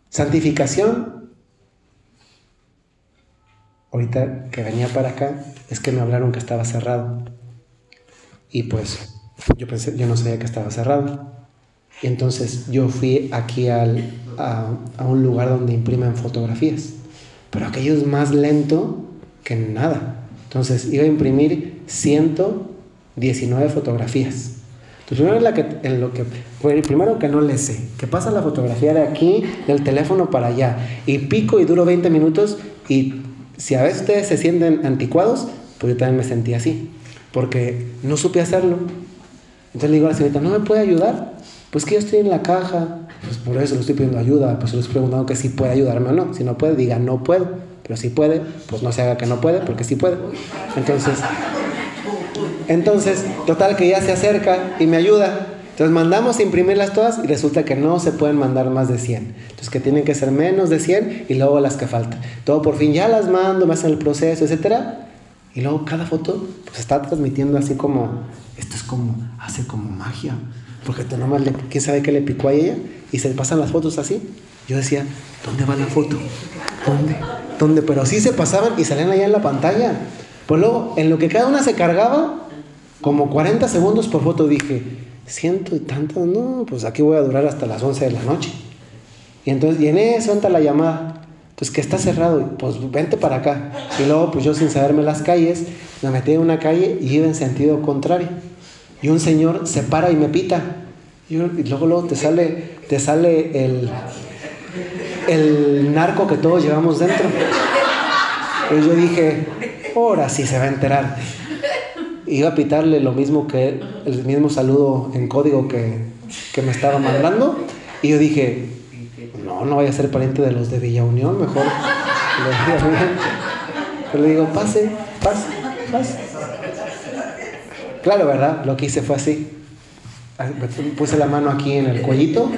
Santificación, ahorita que venía para acá, es que me hablaron que estaba cerrado. Y pues yo pensé, yo no sabía que estaba cerrado. Y entonces yo fui aquí a, a, un lugar donde imprimen fotografías. Pero aquello es más lento que nada. Entonces iba a imprimir 119 fotografías. Entonces, primero, la que, en lo que, primero que no le sé, que pasa la fotografía de aquí, del teléfono para allá, y pico y duro 20 minutos y si a veces ustedes se sienten anticuados, pues yo también me sentí así, porque no supe hacerlo. Entonces le digo a la señorita, ¿no me puede ayudar? Pues que yo estoy en la caja, pues por eso le estoy pidiendo ayuda, pues le estoy preguntando que si puede ayudarme o no. Si no puede, diga no puedo, pero si puede, pues no se haga que no puede, porque sí puede. Entonces, entonces, total que ya se acerca y me ayuda. Entonces mandamos a imprimirlas todas y resulta que no se pueden mandar más de 100. Entonces que tienen que ser menos de 100 y luego las que faltan. Todo por fin ya las mando, me hacen el proceso, etc. Y luego cada foto pues está transmitiendo así como, esto es como, hace como magia. Porque tú nomás, le, ¿quién sabe qué le picó a ella? Y se pasan las fotos así. Yo decía, ¿dónde va la foto? ¿Dónde? ¿Dónde? Pero sí se pasaban y salían allá en la pantalla. Pues luego, en lo que cada una se cargaba, como 40 segundos por foto, dije, ciento y tanto, no, pues aquí voy a durar hasta las 11 de la noche. Y entonces, y en eso entra la llamada. Entonces, que está cerrado, pues vente para acá. Y luego, pues yo sin saberme las calles, me metí en una calle y iba en sentido contrario. Y un señor se para y me pita. Y, luego, luego te sale, te sale el, el narco que todos llevamos dentro. Entonces yo dije, ahora sí se va a enterar iba a pitarle lo mismo que el mismo saludo en código que, que me estaba mandando. Y yo dije, no, no vaya a ser pariente de los de Villa Unión, mejor. Pero le digo, pase, pase, pase. Claro, ¿verdad? Lo que hice fue así. Puse la mano aquí en el cuellito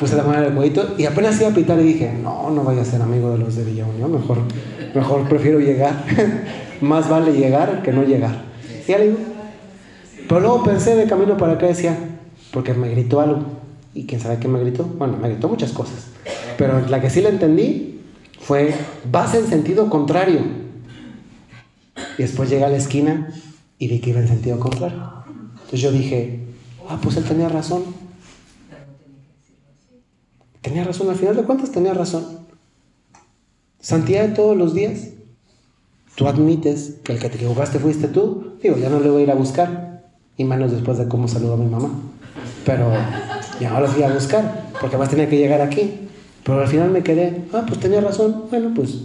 puse la mano en el cuellito y apenas iba a pitar y dije, no, no vaya a ser amigo de los de Villa Unión, mejor, mejor prefiero llegar. Más vale llegar que no llegar. Y le pero luego pensé de camino para acá, decía, porque me gritó algo. ¿Y quién sabe qué me gritó? Bueno, me gritó muchas cosas. Pero la que sí le entendí fue, vas en sentido contrario. Y después llegué a la esquina y vi que iba en sentido contrario. Entonces yo dije, ah, pues él tenía razón. Tenía razón, al final de cuentas tenía razón. Santidad de todos los días. Tú admites que el que te equivocaste fuiste tú. Digo, ya no le voy a ir a buscar. Y menos después de cómo saludó a mi mamá. Pero ya no lo fui a buscar. Porque además tenía que llegar aquí. Pero al final me quedé, ah, pues tenía razón. Bueno, pues,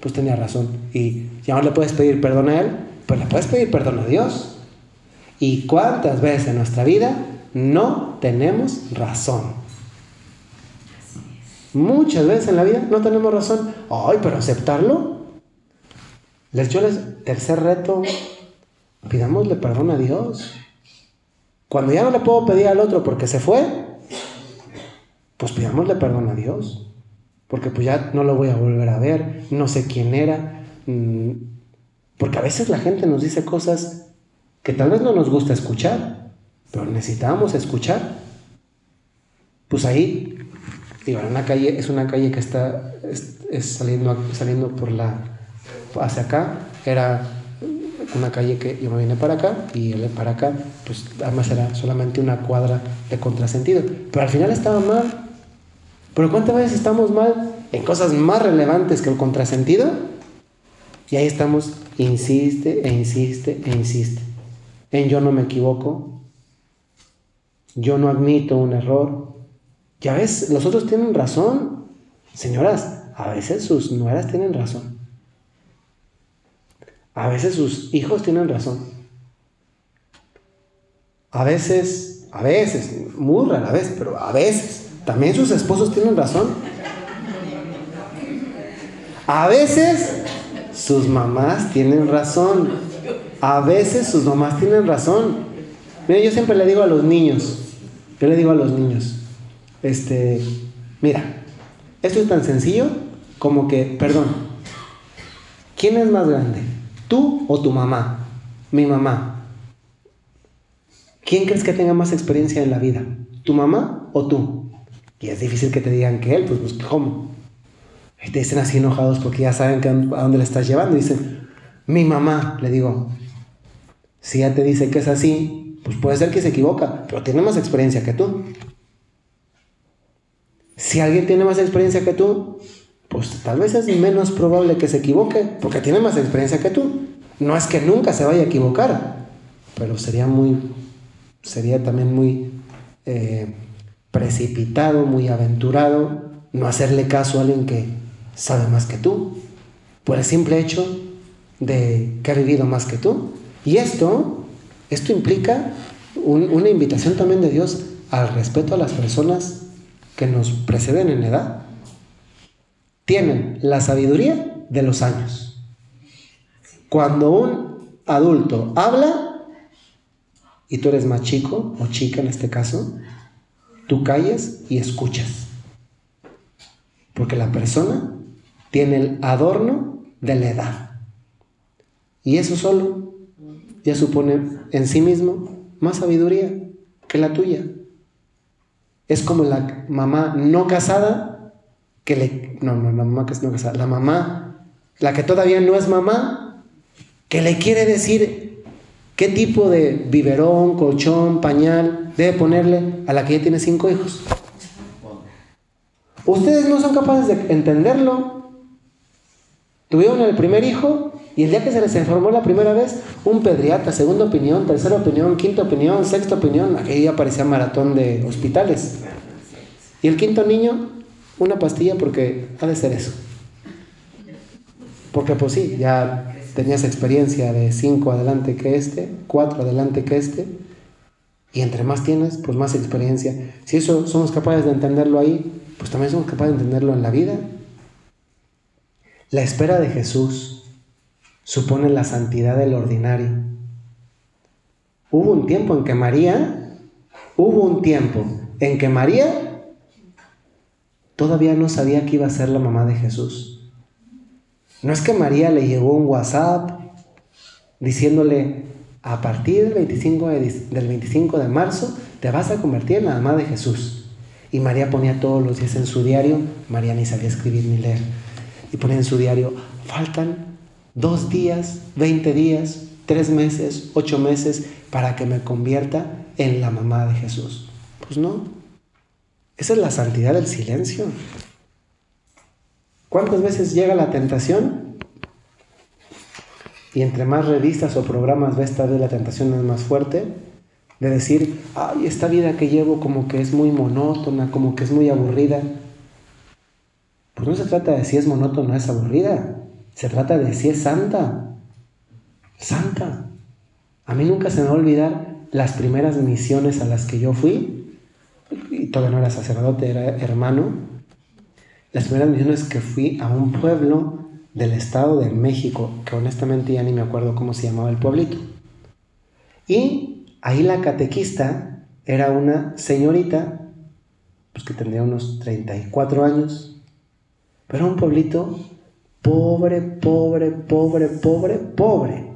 pues tenía razón. Y ya no le puedes pedir perdón a él, pero le puedes pedir perdón a Dios. ¿Y cuántas veces en nuestra vida no tenemos razón? Muchas veces en la vida no tenemos razón. Ay, pero aceptarlo. Les yo les tercer reto, pidámosle perdón a Dios. Cuando ya no le puedo pedir al otro porque se fue, pues pidámosle perdón a Dios. Porque pues ya no lo voy a volver a ver, no sé quién era. Mm, porque a veces la gente nos dice cosas que tal vez no nos gusta escuchar, pero necesitamos escuchar. Pues ahí una calle, es una calle que está es, saliendo, saliendo por la, hacia acá, era una calle que yo me vine para acá y él para acá, pues además era solamente una cuadra de contrasentido. Pero al final estaba mal. Pero ¿cuántas veces estamos mal en cosas más relevantes que el contrasentido? Y ahí estamos, insiste e insiste e insiste. En yo no me equivoco, yo no admito un error, ya ves, los otros tienen razón. Señoras, a veces sus nueras tienen razón. A veces sus hijos tienen razón. A veces, a veces, muy rara vez, pero a veces, también sus esposos tienen razón. A veces sus mamás tienen razón. A veces sus mamás tienen razón. Mira, yo siempre le digo a los niños, yo le digo a los niños, este, mira, esto es tan sencillo como que, perdón, ¿quién es más grande? ¿Tú o tu mamá? Mi mamá. ¿Quién crees que tenga más experiencia en la vida? ¿Tu mamá o tú? Y es difícil que te digan que él, pues, pues ¿cómo? Te dicen así enojados porque ya saben a dónde le estás llevando. Y dicen, mi mamá, le digo, si ya te dice que es así, pues puede ser que se equivoca, pero tiene más experiencia que tú. Si alguien tiene más experiencia que tú, pues tal vez es menos probable que se equivoque, porque tiene más experiencia que tú. No es que nunca se vaya a equivocar, pero sería muy, sería también muy eh, precipitado, muy aventurado, no hacerle caso a alguien que sabe más que tú, por el simple hecho de que ha vivido más que tú. Y esto, esto implica una invitación también de Dios al respeto a las personas que nos preceden en edad tienen la sabiduría de los años. Cuando un adulto habla y tú eres más chico o chica en este caso, tú calles y escuchas. Porque la persona tiene el adorno de la edad. Y eso solo ya supone en sí mismo más sabiduría que la tuya es como la mamá no casada que le... No, no, la mamá que es no casada. La mamá, la que todavía no es mamá, que le quiere decir qué tipo de biberón, colchón, pañal debe ponerle a la que ya tiene cinco hijos. Ustedes no son capaces de entenderlo. Tuvieron el primer hijo y el día que se les informó la primera vez, un pediatra, segunda opinión, tercera opinión, quinta opinión, sexta opinión, aquí aparecía maratón de hospitales. Y el quinto niño, una pastilla porque ha de ser eso. Porque pues sí, ya tenías experiencia de cinco adelante que este, cuatro adelante que este, y entre más tienes, pues más experiencia. Si eso somos capaces de entenderlo ahí, pues también somos capaces de entenderlo en la vida. La espera de Jesús supone la santidad del ordinario. Hubo un tiempo en que María, hubo un tiempo en que María todavía no sabía que iba a ser la mamá de Jesús. No es que María le llegó un WhatsApp diciéndole, a partir del 25 de, del 25 de marzo te vas a convertir en la mamá de Jesús. Y María ponía todos los días en su diario, María ni sabía escribir ni leer, y ponía en su diario, faltan dos días, 20 días, tres meses, ocho meses para que me convierta en la mamá de Jesús. Pues no, esa es la santidad del silencio. ¿Cuántas veces llega la tentación? Y entre más revistas o programas ves, tal vez la tentación es más fuerte de decir, ay, esta vida que llevo como que es muy monótona, como que es muy aburrida. Pues no se trata de si es monótona o es aburrida, se trata de si es santa. Santa. A mí nunca se me va a olvidar las primeras misiones a las que yo fui, y todavía no era sacerdote, era hermano, las primeras misiones que fui a un pueblo del Estado de México, que honestamente ya ni me acuerdo cómo se llamaba el pueblito. Y ahí la catequista era una señorita, pues que tendría unos 34 años, pero un pueblito pobre, pobre, pobre, pobre, pobre.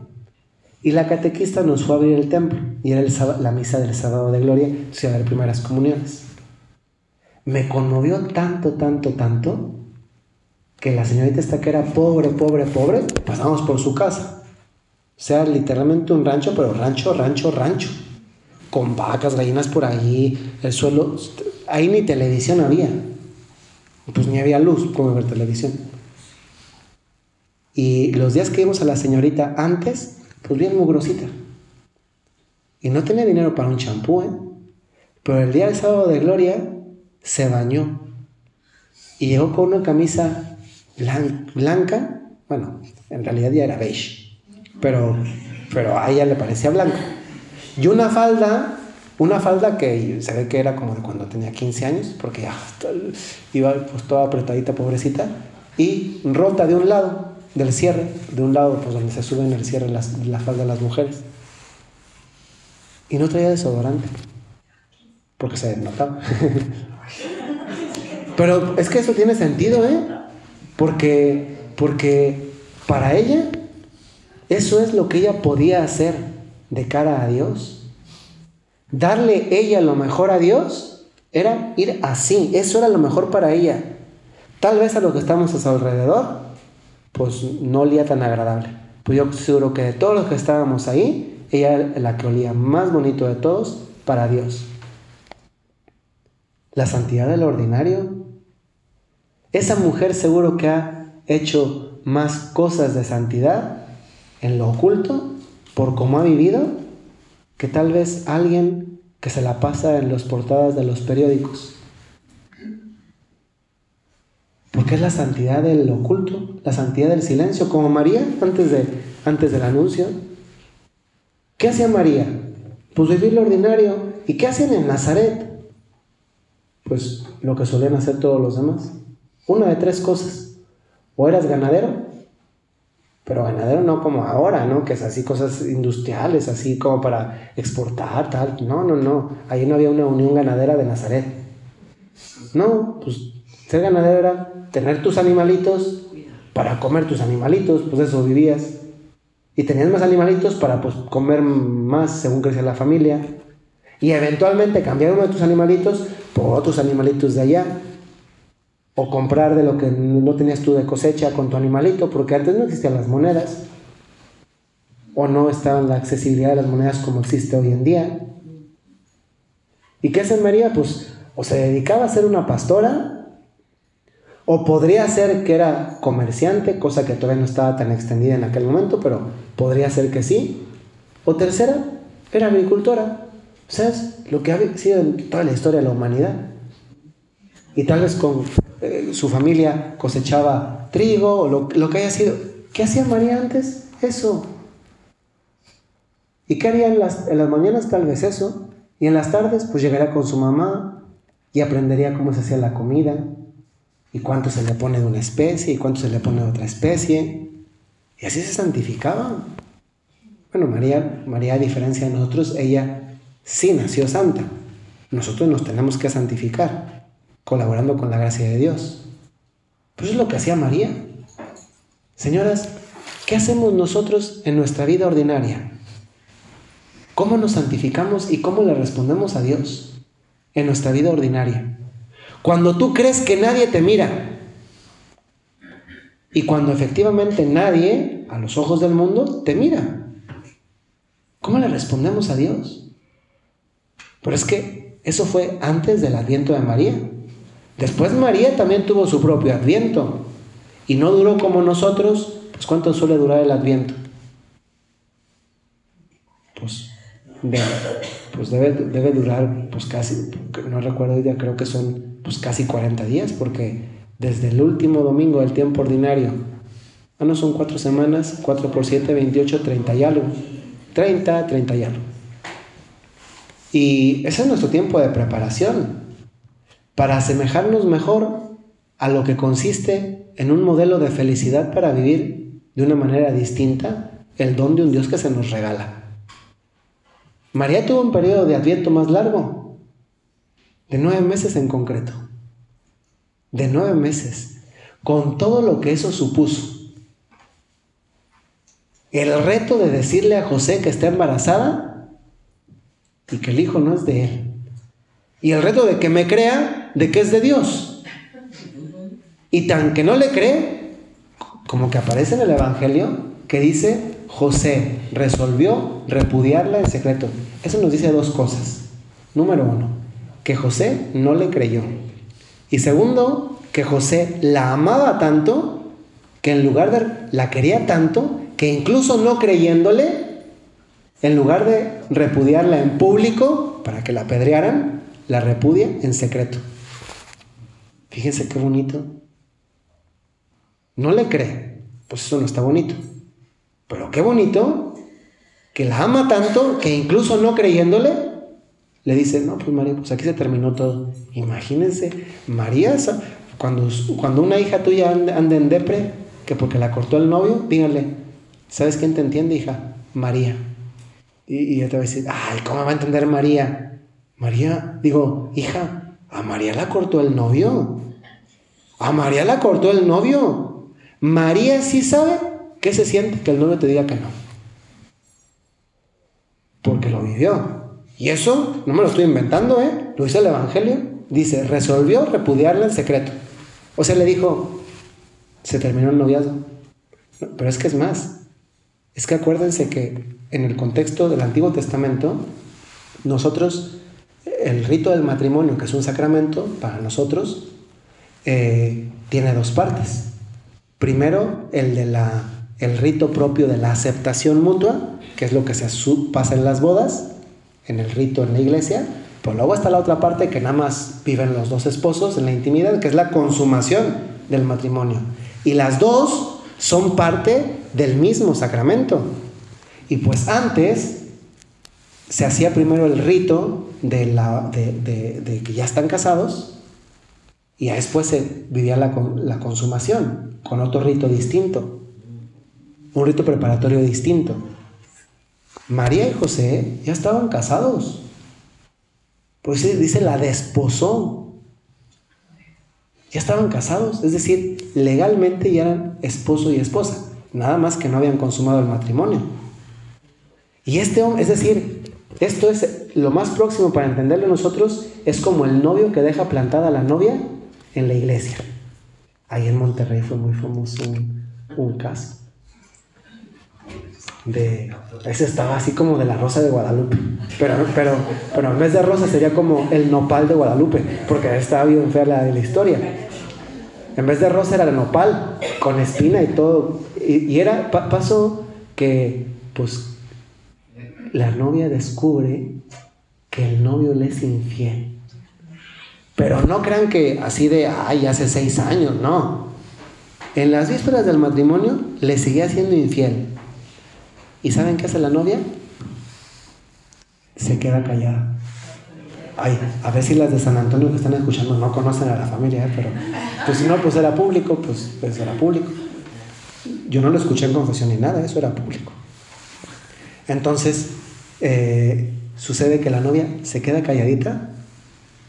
Y la catequista nos fue a abrir el templo, y era la misa del sábado de gloria, se iba a primeras comuniones. Me conmovió tanto, tanto, tanto, que la señorita esta que era pobre, pobre, pobre, pasamos por su casa. O sea, literalmente un rancho, pero rancho, rancho, rancho. Con vacas, gallinas por ahí, el suelo. Ahí ni televisión había. Pues ni había luz, como ver televisión. Y los días que íbamos a la señorita antes, pues bien mugrosita. Y no tenía dinero para un champú, ¿eh? Pero el día del sábado de gloria se bañó. Y llegó con una camisa blanca, bueno, en realidad ya era beige, pero, a ella le parecía blanca. Y una falda, una falda que se ve que era como de cuando tenía 15 años, porque iba pues toda apretadita, pobrecita, y rota de un lado del cierre, de un lado pues donde se suben el cierre las, la falda de las mujeres. Y no traía desodorante, porque se notaba. Pero es que eso tiene sentido, ¿eh? Porque, porque para ella eso es lo que ella podía hacer de cara a Dios. Darle ella lo mejor a Dios era ir así, eso era lo mejor para ella. Tal vez a lo que estamos a su alrededor, pues no olía tan agradable. Pues yo seguro que de todos los que estábamos ahí, ella era la que olía más bonito de todos para Dios. La santidad del ordinario esa mujer seguro que ha hecho más cosas de santidad en lo oculto por cómo ha vivido que tal vez alguien que se la pasa en las portadas de los periódicos. Porque es la santidad del oculto, la santidad del silencio, como María antes, de, antes del anuncio. ¿Qué hacía María? Pues vivir lo ordinario. ¿Y qué hacían en Nazaret? Pues lo que solían hacer todos los demás. Una de tres cosas. O eras ganadero, pero ganadero no como ahora, ¿no? Que es así cosas industriales, así como para exportar, tal. No, no, no. Ahí no había una unión ganadera de Nazaret. No, pues ser ganadero era tener tus animalitos para comer tus animalitos, pues eso vivías. Y tenías más animalitos para pues, comer más según crecía la familia. Y eventualmente cambiar uno de tus animalitos por otros animalitos de allá o comprar de lo que no tenías tú de cosecha con tu animalito, porque antes no existían las monedas, o no estaba la accesibilidad de las monedas como existe hoy en día. ¿Y qué hace María? Pues o se dedicaba a ser una pastora, o podría ser que era comerciante, cosa que todavía no estaba tan extendida en aquel momento, pero podría ser que sí. O tercera, era agricultora. O sea, es lo que ha sido en toda la historia de la humanidad. Y tal vez con eh, su familia cosechaba trigo o lo, que haya sido. ¿Qué hacía María antes? Eso. ¿Y qué haría en las, en las mañanas? Tal vez eso. Y en las tardes, pues llegaría con su mamá y aprendería cómo se hacía la comida y cuánto se le pone de una especie y cuánto se le pone de otra especie. Y así se santificaba. Bueno, María, María a diferencia de nosotros, ella sí nació santa. Nosotros nos tenemos que santificar. colaborando con la gracia de Dios. Pues es lo que hacía María. Señoras, ¿qué hacemos nosotros en nuestra vida ordinaria? ¿Cómo nos santificamos y cómo le respondemos a Dios en nuestra vida ordinaria? Cuando tú crees que nadie te mira y cuando efectivamente nadie, a los ojos del mundo, te mira. ¿Cómo le respondemos a Dios? Pero es que eso fue antes del adviento de María. Después María también tuvo su propio adviento y no duró como nosotros, pues ¿cuánto suele durar el adviento? Pues pues debe durar pues casi, no recuerdo ya, creo que son pues casi 40 días, porque desde el último domingo del tiempo ordinario, ah, no son cuatro semanas, 4 por 7, 28, 30 y algo, 30, 30 y algo. Y ese es nuestro tiempo de preparación para asemejarnos mejor a lo que consiste en un modelo de felicidad para vivir de una manera distinta el don de un Dios que se nos regala. María tuvo un periodo de adviento más largo, de nueve meses en concreto, de nueve meses, con todo lo que eso supuso. El reto de decirle a José que está embarazada y que el hijo no es de él. Y el reto de que me crea de que es de Dios. Y tan que no le cree, como que aparece en el Evangelio, que dice, José resolvió repudiarla en secreto. Eso nos dice dos cosas. Número uno, que José no le creyó. Y segundo, que José la amaba tanto que en lugar de la quería tanto que incluso no creyéndole, en lugar de repudiarla en público para que la apedrearan, la repudia en secreto. Fíjense qué bonito. No le cree, pues eso no está bonito. Pero qué bonito que la ama tanto que incluso no creyéndole, le dice, no, pues María, pues aquí se terminó todo. Imagínense, María, cuando, cuando una hija tuya anda, en depre, que porque la cortó el novio, díganle, ¿sabes quién te entiende, hija? María. Y, y ella te va a decir, ay, ¿cómo va a entender María? María, digo, hija, a María la cortó el novio. A María la cortó el novio. María sí sabe ¿Qué se siente que el novio te diga que no? Porque lo vivió. Y eso no me lo estoy inventando, ¿eh? Lo dice el Evangelio. Dice, resolvió repudiarle en secreto. O sea, le dijo, se terminó el noviazgo. pero es que es más. Es que acuérdense que en el contexto del Antiguo Testamento, nosotros, el rito del matrimonio, que es un sacramento para nosotros, eh, tiene dos partes. Primero, el de la el rito propio de la aceptación mutua, que es lo que se pasa en las bodas, en el rito en la iglesia, pero luego está la otra parte que nada más viven los dos esposos en la intimidad, que es la consumación del matrimonio. Y las dos son parte del mismo sacramento. Y pues antes se hacía primero el rito de, la, de, que ya están casados y después se vivía la, la consumación con otro rito distinto un rito preparatorio distinto. María y José ya estaban casados. Pues dice la desposó. Ya estaban casados, es decir, legalmente ya eran esposo y esposa, nada más que no habían consumado el matrimonio. Y este hombre, es decir, esto es lo más próximo para entenderlo nosotros, es como el novio que deja plantada a la novia en la iglesia. Ahí en Monterrey fue muy famoso un, un caso de ese estaba así como de la rosa de Guadalupe pero, pero, pero en vez de rosa sería como el nopal de Guadalupe porque estaba bien fea la la historia. En vez de rosa era el nopal con espina y todo. Y, era pasó que pues la novia descubre que el novio le es infiel. Pero no crean que así de ay hace seis años no. En las vísperas del matrimonio le seguía siendo infiel ¿Y saben qué hace la novia? Se queda callada. Ay, a ver si las de San Antonio que están escuchando no conocen a la familia, ¿eh? pero pues si no, pues era público, pues, pues era público. Yo no lo escuché en confesión ni nada, eso era público. Entonces, eh, sucede que la novia se queda calladita,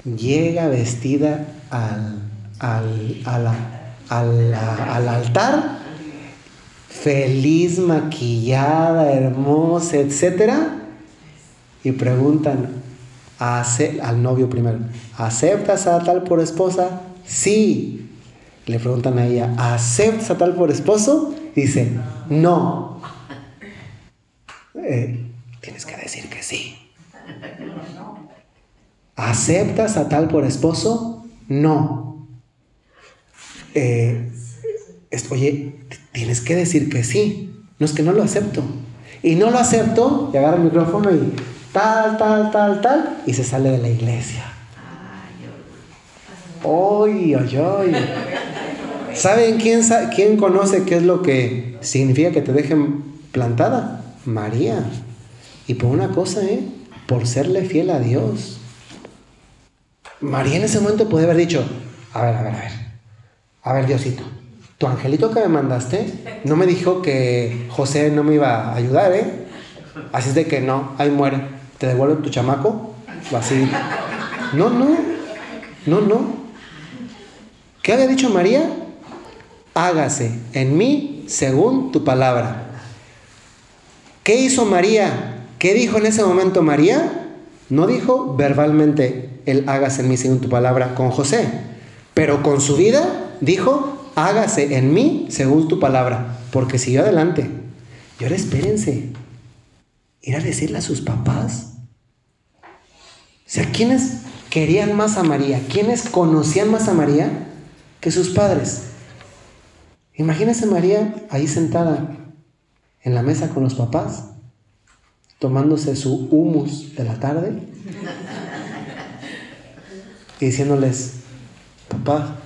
llega vestida al, al, al altar, feliz, maquillada, hermosa, etc. Y preguntan al novio primero, ¿aceptas a tal por esposa? Sí. Le preguntan a ella, ¿aceptas a tal por esposo? Dice, no. Eh, tienes que decir que sí. ¿Aceptas a tal por esposo? No. Eh, oye, tienes que decir que sí. No es que no lo acepto. Y no lo acepto, y agarra el micrófono y tal, tal, tal, tal, y se sale de la iglesia. Oy, oy, oy. ¿Saben quién, quién conoce qué es lo que significa que te dejen plantada? María. Y por una cosa, ¿eh? Por serle fiel a Dios. María en ese momento puede haber dicho, a ver, a ver, a ver, a ver Diosito, tu angelito que me mandaste no me dijo que José no me iba a ayudar, ¿eh? Así es de que no, ahí muere, te devuelvo tu chamaco, así. No, no, no, no. ¿Qué había dicho María? Hágase en mí según tu palabra. ¿Qué hizo María? ¿Qué dijo en ese momento María? No dijo verbalmente, él hágase en mí según tu palabra con José. Pero con su vida dijo, hágase en mí según tu palabra. Porque siguió adelante. Y ahora espérense. Ir a decirle a sus papás. O sea, ¿quiénes querían más a María? ¿Quiénes conocían más a María que sus padres? Imagínense María ahí sentada en la mesa con los papás, tomándose su humus de la tarde y diciéndoles, papá,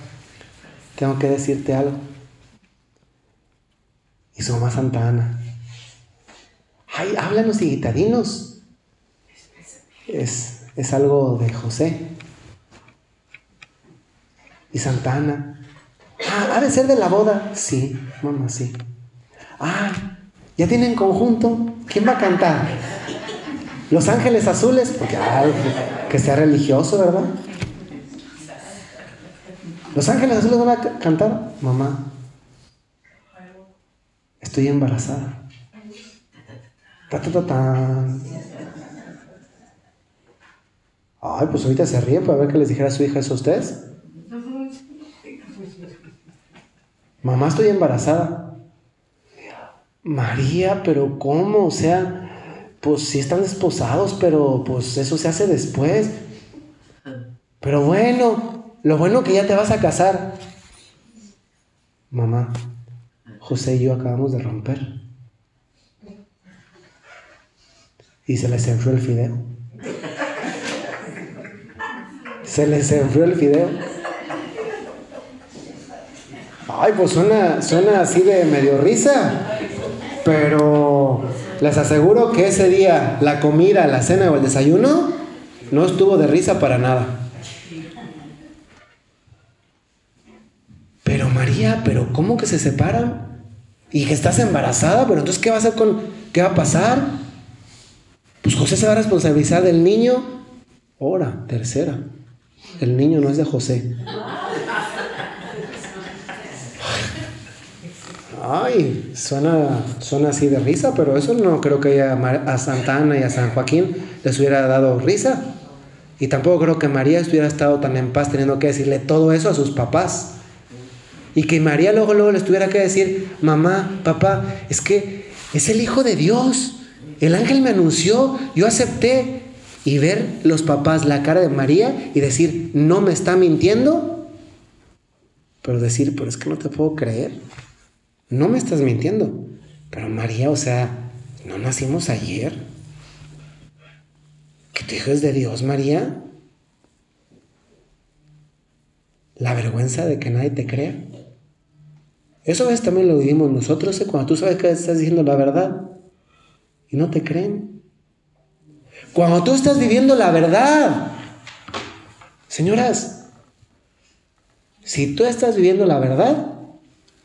tengo que decirte algo. Y su mamá Santa Ana, ay, háblanos y guitadinos. Es, es algo de José. Y Santa Ana, ah, ha de ser de la boda. Sí, mamá, sí. Ah, ya tienen conjunto. ¿Quién va a cantar? Los ángeles azules, porque ay, que sea religioso, ¿verdad? Los ángeles azules van a cantar, mamá, estoy embarazada. Ta, ta, ta, Ay, pues ahorita se ríe para ver que les dijera a su hija eso a ustedes. Mamá, estoy embarazada. María, pero ¿cómo? O sea, pues sí están desposados, pero pues eso se hace después. Pero bueno, lo bueno que ya te vas a casar. Mamá, José y yo acabamos de romper. Y se les enfrió el fideo. Se les enfrió el fideo. Ay, pues suena, suena así de medio risa. Pero les aseguro que ese día la comida, la cena o el desayuno no estuvo de risa para nada. Pero ¿cómo que se separan? Y que estás embarazada, pero entonces ¿qué va a hacer con qué va a pasar? Pues José se va a responsabilizar del niño. Ahora, tercera. El niño no es de José. Ay, suena, suena así de risa, pero eso no creo que a, a Santa Ana y a San Joaquín les hubiera dado risa. Y tampoco creo que María estuviera estado tan en paz teniendo que decirle todo eso a sus papás. Y que María luego, luego les tuviera que decir, mamá, papá, es que es el Hijo de Dios. El ángel me anunció, yo acepté. Y ver los papás la cara de María y decir, no me está mintiendo. Pero decir, pero es que no te puedo creer. No me estás mintiendo. Pero María, o sea, no nacimos ayer. ¿Que tu hijo es de Dios, María? La vergüenza de que nadie te crea. Eso a veces también lo vivimos nosotros, ¿eh? cuando tú sabes que estás diciendo la verdad y no te creen. Cuando tú estás viviendo la verdad, señoras, si tú estás viviendo la verdad,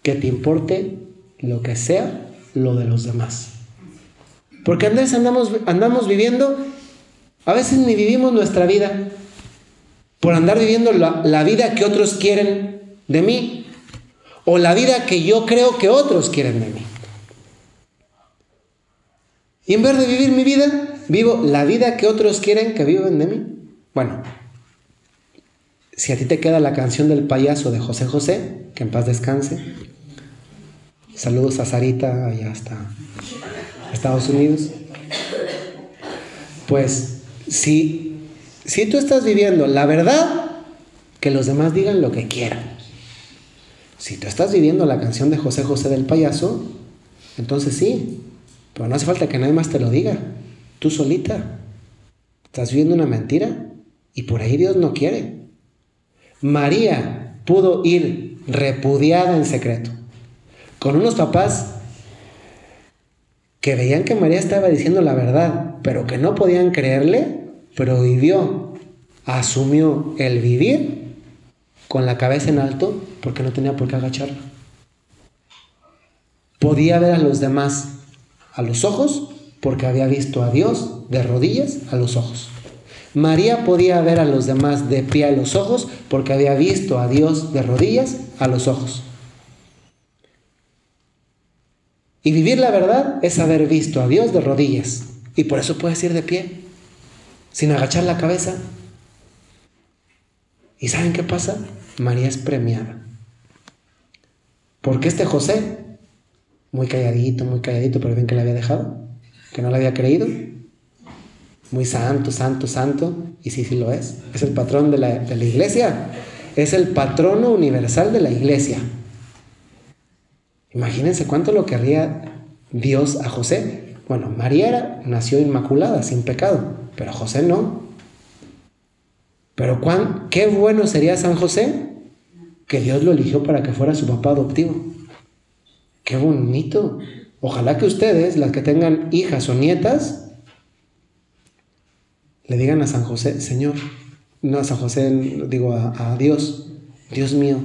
que te importe lo que sea lo de los demás. Porque a andamos, andamos viviendo, a veces ni vivimos nuestra vida. por andar viviendo la, la vida que otros quieren de mí o la vida que yo creo que otros quieren de mí. Y en vez de vivir mi vida, vivo la vida que otros quieren que vivan de mí. Bueno, si a ti te queda la canción del payaso de José José, que en paz descanse. Saludos a Sarita, allá hasta Estados Unidos. Pues si, si tú estás viviendo la verdad, que los demás digan lo que quieran. Si tú estás viviendo la canción de José José del payaso, entonces sí, pero no hace falta que nadie más te lo diga. Tú solita. Estás viviendo una mentira y por ahí Dios no quiere. María pudo ir repudiada en secreto con unos papás que veían que María estaba diciendo la verdad, pero que no podían creerle, prohibió, asumió el vivir con la cabeza en alto porque no tenía por qué agacharla. Podía ver a los demás a los ojos porque había visto a Dios de rodillas a los ojos. María podía ver a los demás de pie a los ojos porque había visto a Dios de rodillas a los ojos. Y vivir la verdad es haber visto a Dios de rodillas. Y por eso puedes ir de pie, sin agachar la cabeza. ¿Y saben qué pasa? María es premiada. Porque este José, muy calladito, muy calladito, pero bien que le había dejado, que no le había creído, muy santo, santo, santo, y sí, sí lo es, es el patrón de la, de la iglesia, es el patrono universal de la iglesia. Imagínense cuánto lo querría Dios a José. Bueno, María nació inmaculada, sin pecado, pero José no. Pero qué bueno sería San José que Dios lo eligió para que fuera su papá adoptivo. Qué bonito. Ojalá que ustedes, las que tengan hijas o nietas, le digan a San José, Señor, no a San José, digo a, a Dios, Dios mío,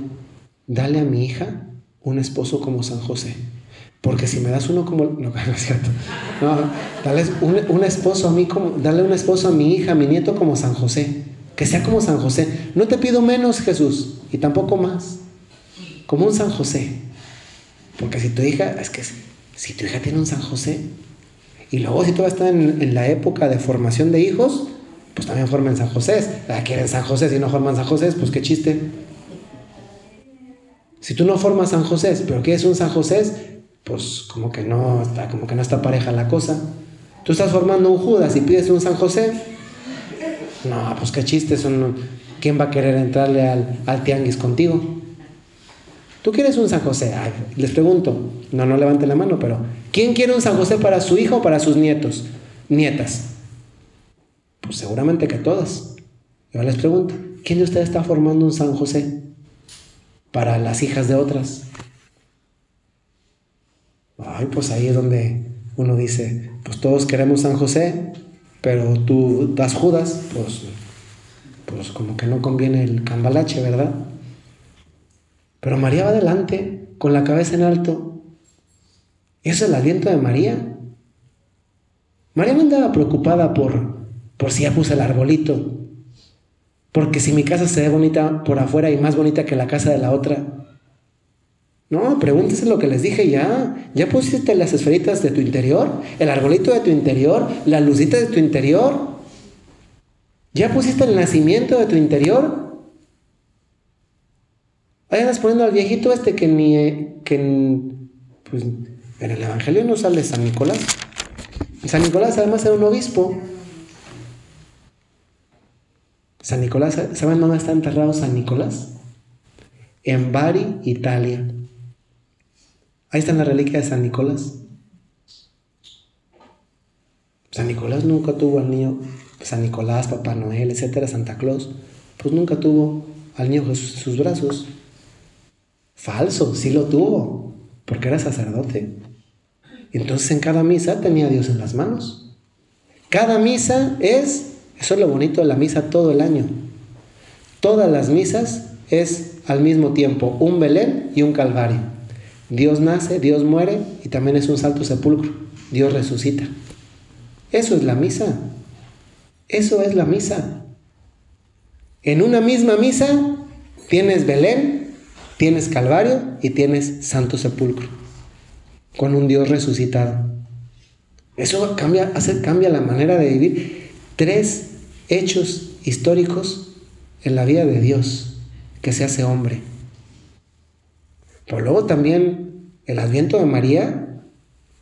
dale a mi hija un esposo como San José. Porque si me das uno como... No, no es cierto. No, dale un, un, esposo a mí como... Dale un esposo a mi hija, a mi nieto como San José. Que sea como San José. No te pido menos, Jesús. Y tampoco más. Como un San José. Porque si tu hija... Es que si tu hija tiene un San José... Y luego si tú vas a estar en, en la época de formación de hijos... Pues también formen San José. Quieren San José. Si no forman San José, pues qué chiste. Si tú no formas San José, pero quieres un San José, pues como que no está, como que no está pareja la cosa. Tú estás formando un Judas y pides un San José. No, pues qué chiste, ¿quién va a querer entrarle al, al tianguis contigo? ¿Tú quieres un San José? les pregunto, no, no levante la mano, pero ¿quién quiere un San José para su hijo o para sus nietos? Nietas. Pues seguramente que todas. Yo les pregunto, ¿quién de ustedes está formando un San José? para las hijas de otras. Ay, pues ahí es donde uno dice, pues todos queremos San José, pero tú das Judas, pues, pues como que no conviene el cambalache, ¿verdad? Pero María va adelante, con la cabeza en alto. Eso es el aliento de María. María no andaba preocupada por, por si ya puse el arbolito, porque si mi casa se ve bonita por afuera y más bonita que la casa de la otra. No, pregúntese lo que les dije ya. ¿Ya pusiste las esferitas de tu interior? ¿El arbolito de tu interior? ¿La lucita de tu interior? ¿Ya pusiste el nacimiento de tu interior? Ahí andas poniendo al viejito este que ni... Que, pues, en el Evangelio no sale San Nicolás. San Nicolás además era un obispo. San Nicolás, ¿saben dónde está enterrado San Nicolás? En Bari, Italia. Ahí está la reliquia de San Nicolás. San Nicolás nunca tuvo al niño, San Nicolás, Papá Noel, etcétera, Santa Claus, pues nunca tuvo al niño Jesús en sus brazos. Falso, sí lo tuvo, porque era sacerdote. Entonces en cada misa tenía a Dios en las manos. Cada misa es eso es lo bonito de la misa todo el año. Todas las misas es al mismo tiempo un Belén y un Calvario. Dios nace, Dios muere y también es un salto sepulcro. Dios resucita. Eso es la misa. Eso es la misa. En una misma misa tienes Belén, tienes Calvario y tienes Santo Sepulcro, con un Dios resucitado. Eso cambia, hace, cambia la manera de vivir. Tres hechos históricos en la vida de Dios, que se hace hombre. Pero luego también el adviento de María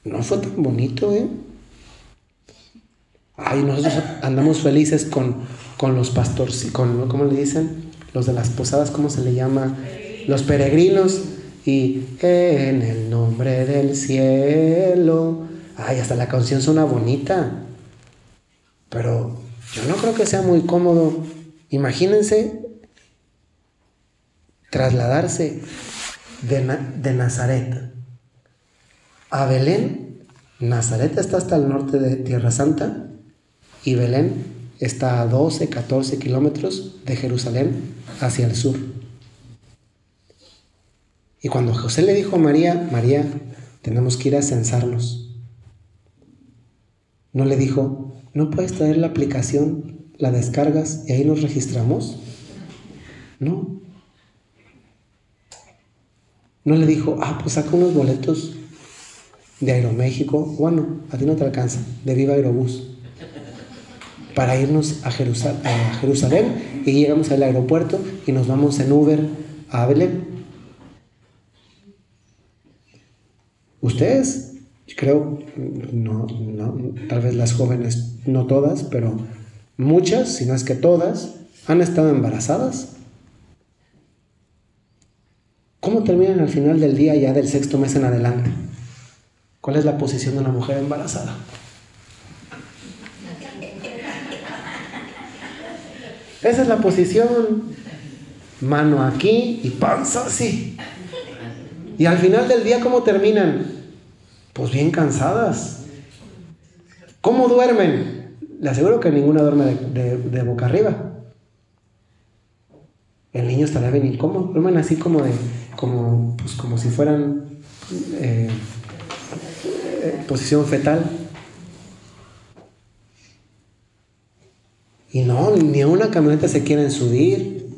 no fue tan bonito, ¿eh? Ay, nosotros andamos felices con, con los pastores, con, ¿cómo le dicen? Los de las posadas, ¿cómo se le llama? Los peregrinos. Y en el nombre del cielo. Ay, hasta la canción suena bonita. Pero yo no creo que sea muy cómodo. Imagínense trasladarse de, de Nazaret a Belén. Nazaret está hasta el norte de Tierra Santa y Belén está a 12, 14 kilómetros de Jerusalén hacia el sur. Y cuando José le dijo a María, María, tenemos que ir a censarnos, no le dijo, ¿no puedes traer la aplicación, la descargas y ahí nos registramos? No. No le dijo, ah, pues saca unos boletos de Aeroméxico. Bueno, a ti no te alcanza, de Viva Aerobús para irnos a, Jerusalén y llegamos al aeropuerto y nos vamos en Uber a Belén. Ustedes, creo, no, tal vez las jóvenes, no todas, pero muchas, si no es que todas, han estado embarazadas. ¿Cómo terminan al final del día ya del sexto mes en adelante? ¿Cuál es la posición de una mujer embarazada? Esa es la posición. Mano aquí y panza así. Y al final del día, ¿cómo terminan? Pues bien cansadas. ¿Cómo duermen? Le aseguro que ninguna duerme de, boca arriba. El niño estará bien incómodo. Duermen así como de, como, pues como si fueran eh, eh, posición fetal. Y no, ni a una camioneta se quieren subir.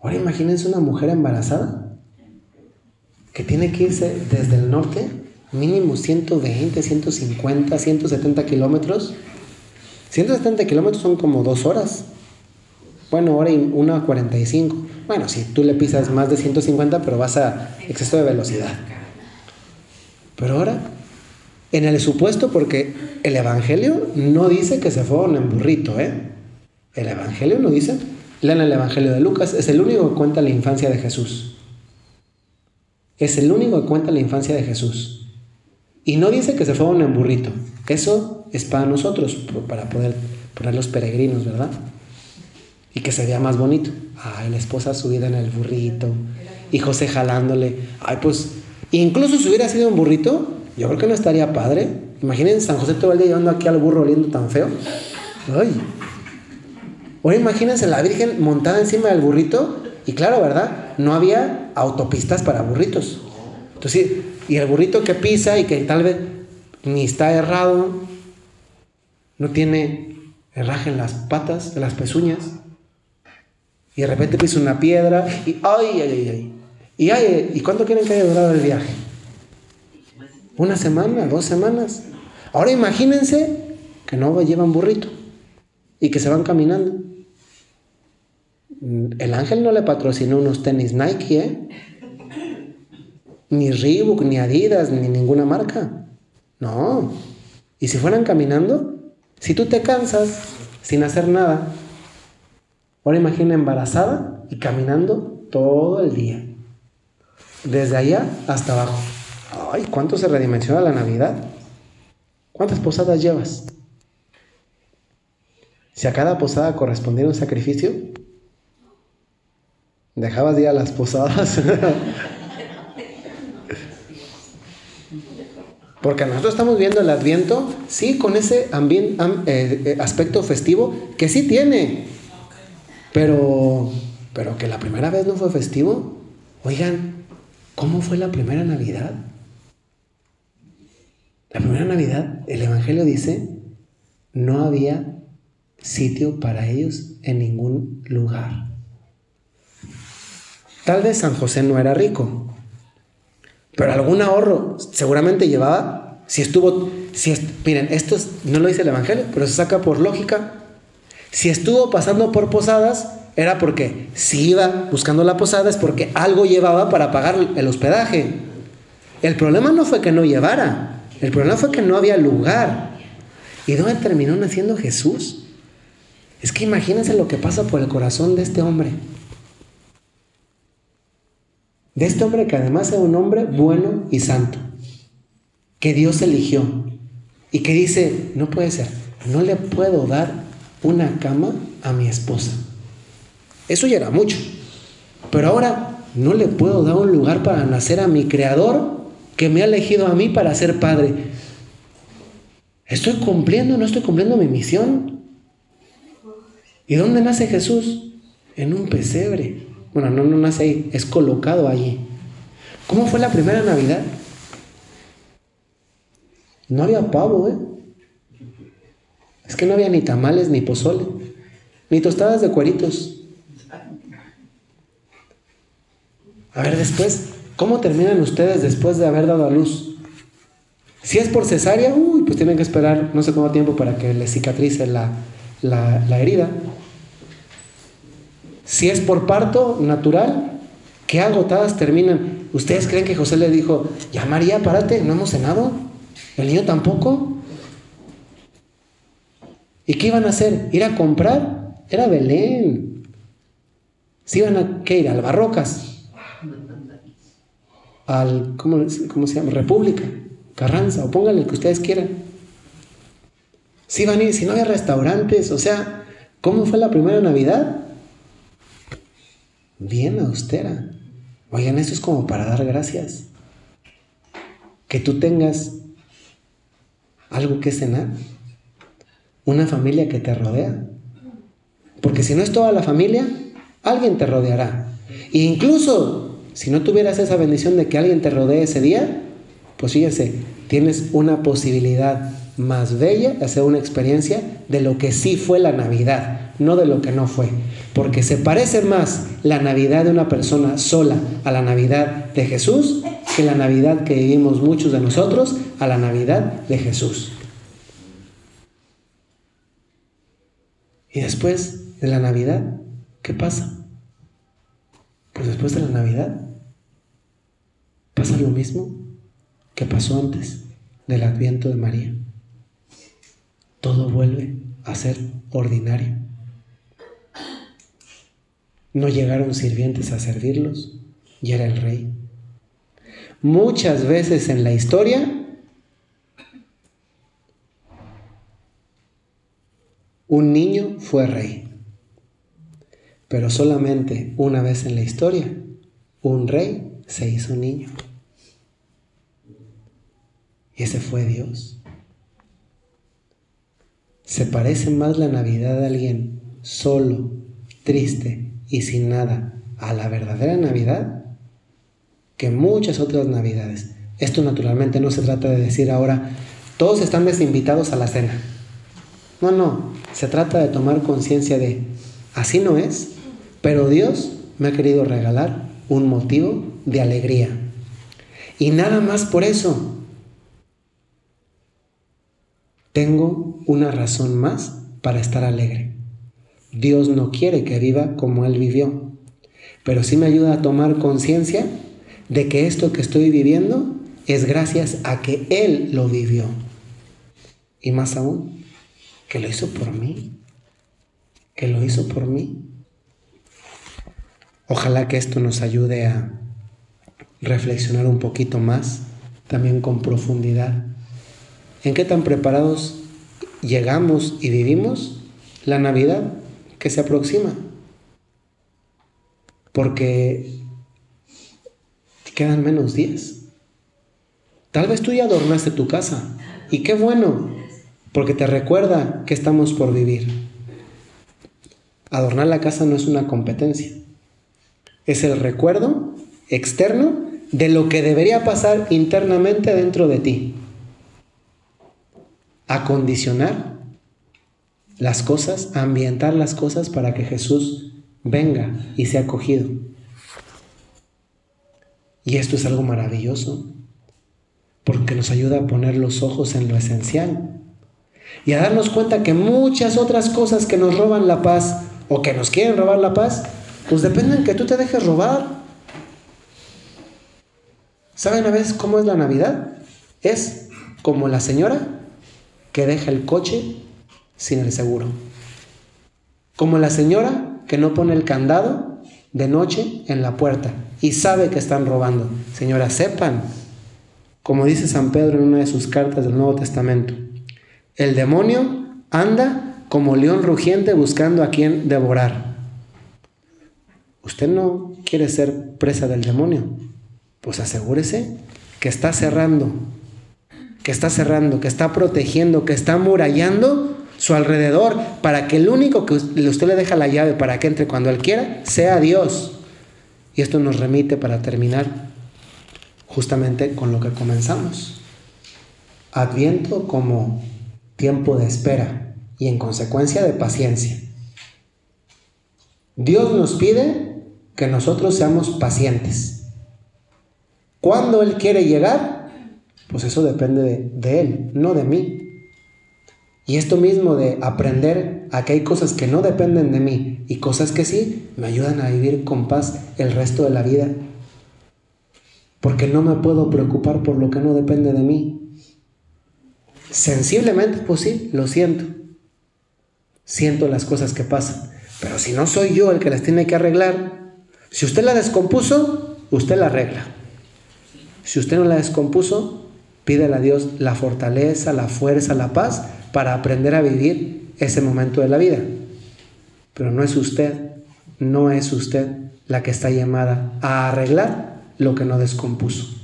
Ahora imagínense una mujer embarazada que tiene que irse desde el norte, mínimo 120, 150, 170 kilómetros. 170 kilómetros son como dos horas. Bueno, hora y una 45. Bueno, si tú le pisas más de 150, pero vas a exceso de velocidad. Pero ahora en el supuesto, porque el Evangelio no dice que se fueron en burrito, ¿eh? El Evangelio no dice. Lean el Evangelio de Lucas, es el único que cuenta la infancia de Jesús. Es el único que cuenta la infancia de Jesús. Y no dice que se fueron en burrito. Eso es para nosotros, para poder poner los peregrinos, ¿verdad? Y que se vea más bonito. Ay, la esposa subida en el burrito. Y José jalándole. Ay, pues, incluso si hubiera sido un burrito, yo creo que no estaría padre. Imaginen San José todo el día llevando aquí al burro oliendo tan feo. Ay. Ahora imagínense la Virgen montada encima del burrito. Y claro, ¿verdad? No había autopistas para burritos. Entonces, y el burrito que pisa y que tal vez ni está errado, no tiene herraje en las patas, en las pezuñas. Y de repente pisa una piedra y ¡ay, ay, ay! Y, ay, ¿y cuánto quieren que haya durado el viaje? Una semana, dos semanas. Ahora imagínense que no llevan burrito y que se van caminando. El ángel no le patrocinó unos tenis Nike, ¿eh? Ni Reebok, ni Adidas, ni ninguna marca. No. Y si fueran caminando, si tú te cansas sin hacer nada, ahora imagina embarazada y caminando todo el día. Desde allá hasta abajo. Ay, ¿cuánto se redimensiona la Navidad? ¿Cuántas posadas llevas? Si a cada posada correspondiera un sacrificio, dejabas de a las posadas. Porque nosotros estamos viendo el Adviento, sí, con ese eh, eh, aspecto festivo que sí tiene, pero, pero que la primera vez no fue festivo. Oigan, ¿cómo fue la primera Navidad? La primera Navidad, el Evangelio dice, no había sitio para ellos en ningún lugar. Tal vez San José no era rico, pero algún ahorro seguramente llevaba, si estuvo, si miren, esto no lo dice el Evangelio, pero se saca por lógica. Si estuvo pasando por posadas, era porque si iba buscando la posada es porque algo llevaba para pagar el hospedaje. El problema no fue que no llevara, el problema fue que no había lugar. ¿Y dónde terminó naciendo Jesús? Es que imagínense lo que pasa por el corazón de este hombre. De este hombre que además era un hombre bueno y santo, que Dios eligió y que dice, no puede ser, no le puedo dar una cama a mi esposa. Eso ya era mucho. Pero ahora no le puedo dar un lugar para nacer a mi creador que me ha elegido a mí para ser padre. ¿Estoy cumpliendo no estoy cumpliendo mi misión? ¿Y dónde nace Jesús? En un pesebre. Bueno, no, no nace ahí, es colocado allí. ¿Cómo fue la primera Navidad? No había pavo, ¿eh? Es que no había ni tamales, ni pozole, ni tostadas de cueritos. A ver, después, ¿cómo terminan ustedes después de haber dado a luz? Si es por cesárea, uy, pues tienen que esperar no sé cuánto tiempo para que les cicatrice la, la, herida. Si es por parto natural, qué agotadas terminan. ¿Ustedes creen que José le dijo, ya María, párate, no hemos cenado? ¿El niño tampoco? ¿Y qué iban a hacer? ¿Ir a comprar? Era Belén. ¿Si iban a qué ir? ¿Al Barrocas? al, ¿cómo, se llama? República, Carranza, o pónganle el que ustedes quieran. Si van a ir, si no había restaurantes, o sea, ¿cómo fue la primera Navidad? Bien austera. Oigan, eso es como para dar gracias. Que tú tengas algo que cenar, una familia que te rodea. Porque si no es toda la familia, alguien te rodeará. E incluso si no tuvieras esa bendición de que alguien te rodee ese día, pues fíjense, tienes una posibilidad más bella de hacer una experiencia de lo que sí fue la Navidad, no de lo que no fue. Porque se parece más la Navidad de una persona sola a la Navidad de Jesús que la Navidad que vivimos muchos de nosotros a la Navidad de Jesús. Y después de la Navidad, ¿qué pasa? Pues después de la Navidad pasa lo mismo que pasó antes del adviento de María. Todo vuelve a ser ordinario. No llegaron sirvientes a servirlos, y era el rey. Muchas veces en la historia un niño fue rey. Pero solamente una vez en la historia, un rey se hizo niño. Y ese fue Dios. ¿Se parece más la Navidad de alguien solo, triste y sin nada a la verdadera Navidad que muchas otras Navidades? Esto naturalmente no se trata de decir ahora, todos están desinvitados a la cena. No, no, se trata de tomar conciencia de, así no es, pero Dios me ha querido regalar un motivo de alegría. Y nada más por eso. Tengo una razón más para estar alegre. Dios no quiere que viva como Él vivió, pero sí me ayuda a tomar conciencia de que esto que estoy viviendo es gracias a que Él lo vivió. Y más aún, que lo hizo por mí, que lo hizo por mí. Ojalá que esto nos ayude a reflexionar un poquito más, también con profundidad. ¿En qué tan preparados llegamos y vivimos la Navidad que se aproxima? Porque quedan menos días. Tal vez tú ya adornaste tu casa y qué bueno, porque te recuerda que estamos por vivir. Adornar la casa no es una competencia es el recuerdo externo de lo que debería pasar internamente dentro de ti. Acondicionar las cosas, ambientar las cosas para que Jesús venga y sea acogido. Y esto es algo maravilloso, porque nos ayuda a poner los ojos en lo esencial y a darnos cuenta que muchas otras cosas que nos roban la paz o que nos quieren robar la paz, pues dependen que tú te dejes robar. ¿Saben a veces cómo es la Navidad? Es como la señora que deja el coche sin el seguro. Como la señora que no pone el candado de noche en la puerta y sabe que están robando. Señora, sepan, como dice San Pedro en una de sus cartas del Nuevo Testamento, el demonio anda como león rugiente buscando a quien devorar. Usted no quiere ser presa del demonio, pues asegúrese que está cerrando, que está cerrando, que está protegiendo, que está murallando su alrededor para que el único que usted le deja la llave para que entre cuando él quiera sea Dios. Y esto nos remite para terminar justamente con lo que comenzamos. Adviento como tiempo de espera y en consecuencia de paciencia. Dios nos pide que nosotros seamos pacientes. Cuando Él quiere llegar, pues eso depende de, Él, no de mí. Y esto mismo de aprender a que hay cosas que no dependen de mí y cosas que sí, me ayudan a vivir con paz el resto de la vida. Porque no me puedo preocupar por lo que no depende de mí. Sensiblemente, pues sí, lo siento. Siento las cosas que pasan. Pero si no soy yo el que las tiene que arreglar, si usted la descompuso, usted la arregla. Si usted no la descompuso, pídele a Dios la fortaleza, la fuerza, la paz para aprender a vivir ese momento de la vida. Pero no es usted, no es usted la que está llamada a arreglar lo que no descompuso.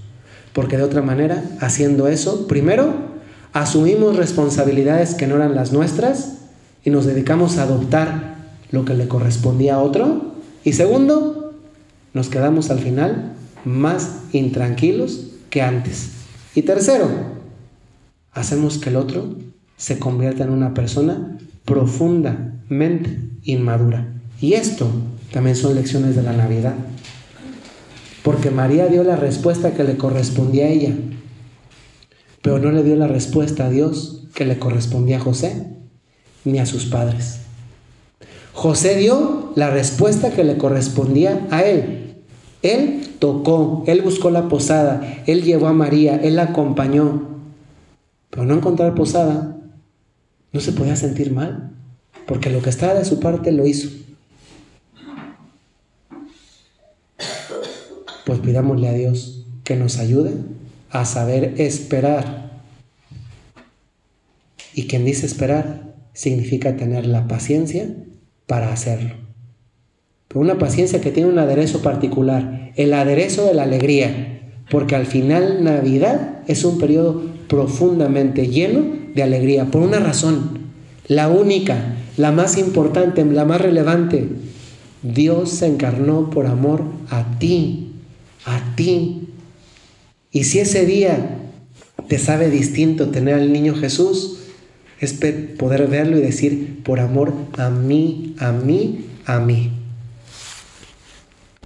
Porque de otra manera, haciendo eso, primero, asumimos responsabilidades que no eran las nuestras y nos dedicamos a adoptar lo que le correspondía a otro. Y segundo, nos quedamos al final más intranquilos que antes. Y tercero, hacemos que el otro se convierta en una persona profundamente inmadura. Y esto también son lecciones de la Navidad. Porque María dio la respuesta que le correspondía a ella, pero no le dio la respuesta a Dios que le correspondía a José ni a sus padres. José dio la respuesta que le correspondía a él. Él tocó, él buscó la posada, él llevó a María, él la acompañó. Pero no encontrar posada no se podía sentir mal, porque lo que estaba de su parte lo hizo. Pues pidámosle a Dios que nos ayude a saber esperar. Y quien dice esperar significa tener la paciencia para hacerlo. Pero una paciencia que tiene un aderezo particular, el aderezo de la alegría, porque al final Navidad es un periodo profundamente lleno de alegría, por una razón, la única, la más importante, la más relevante. Dios se encarnó por amor a ti, a ti. Y si ese día te sabe distinto tener al niño Jesús, es poder verlo y decir, por amor a mí, a mí, a mí.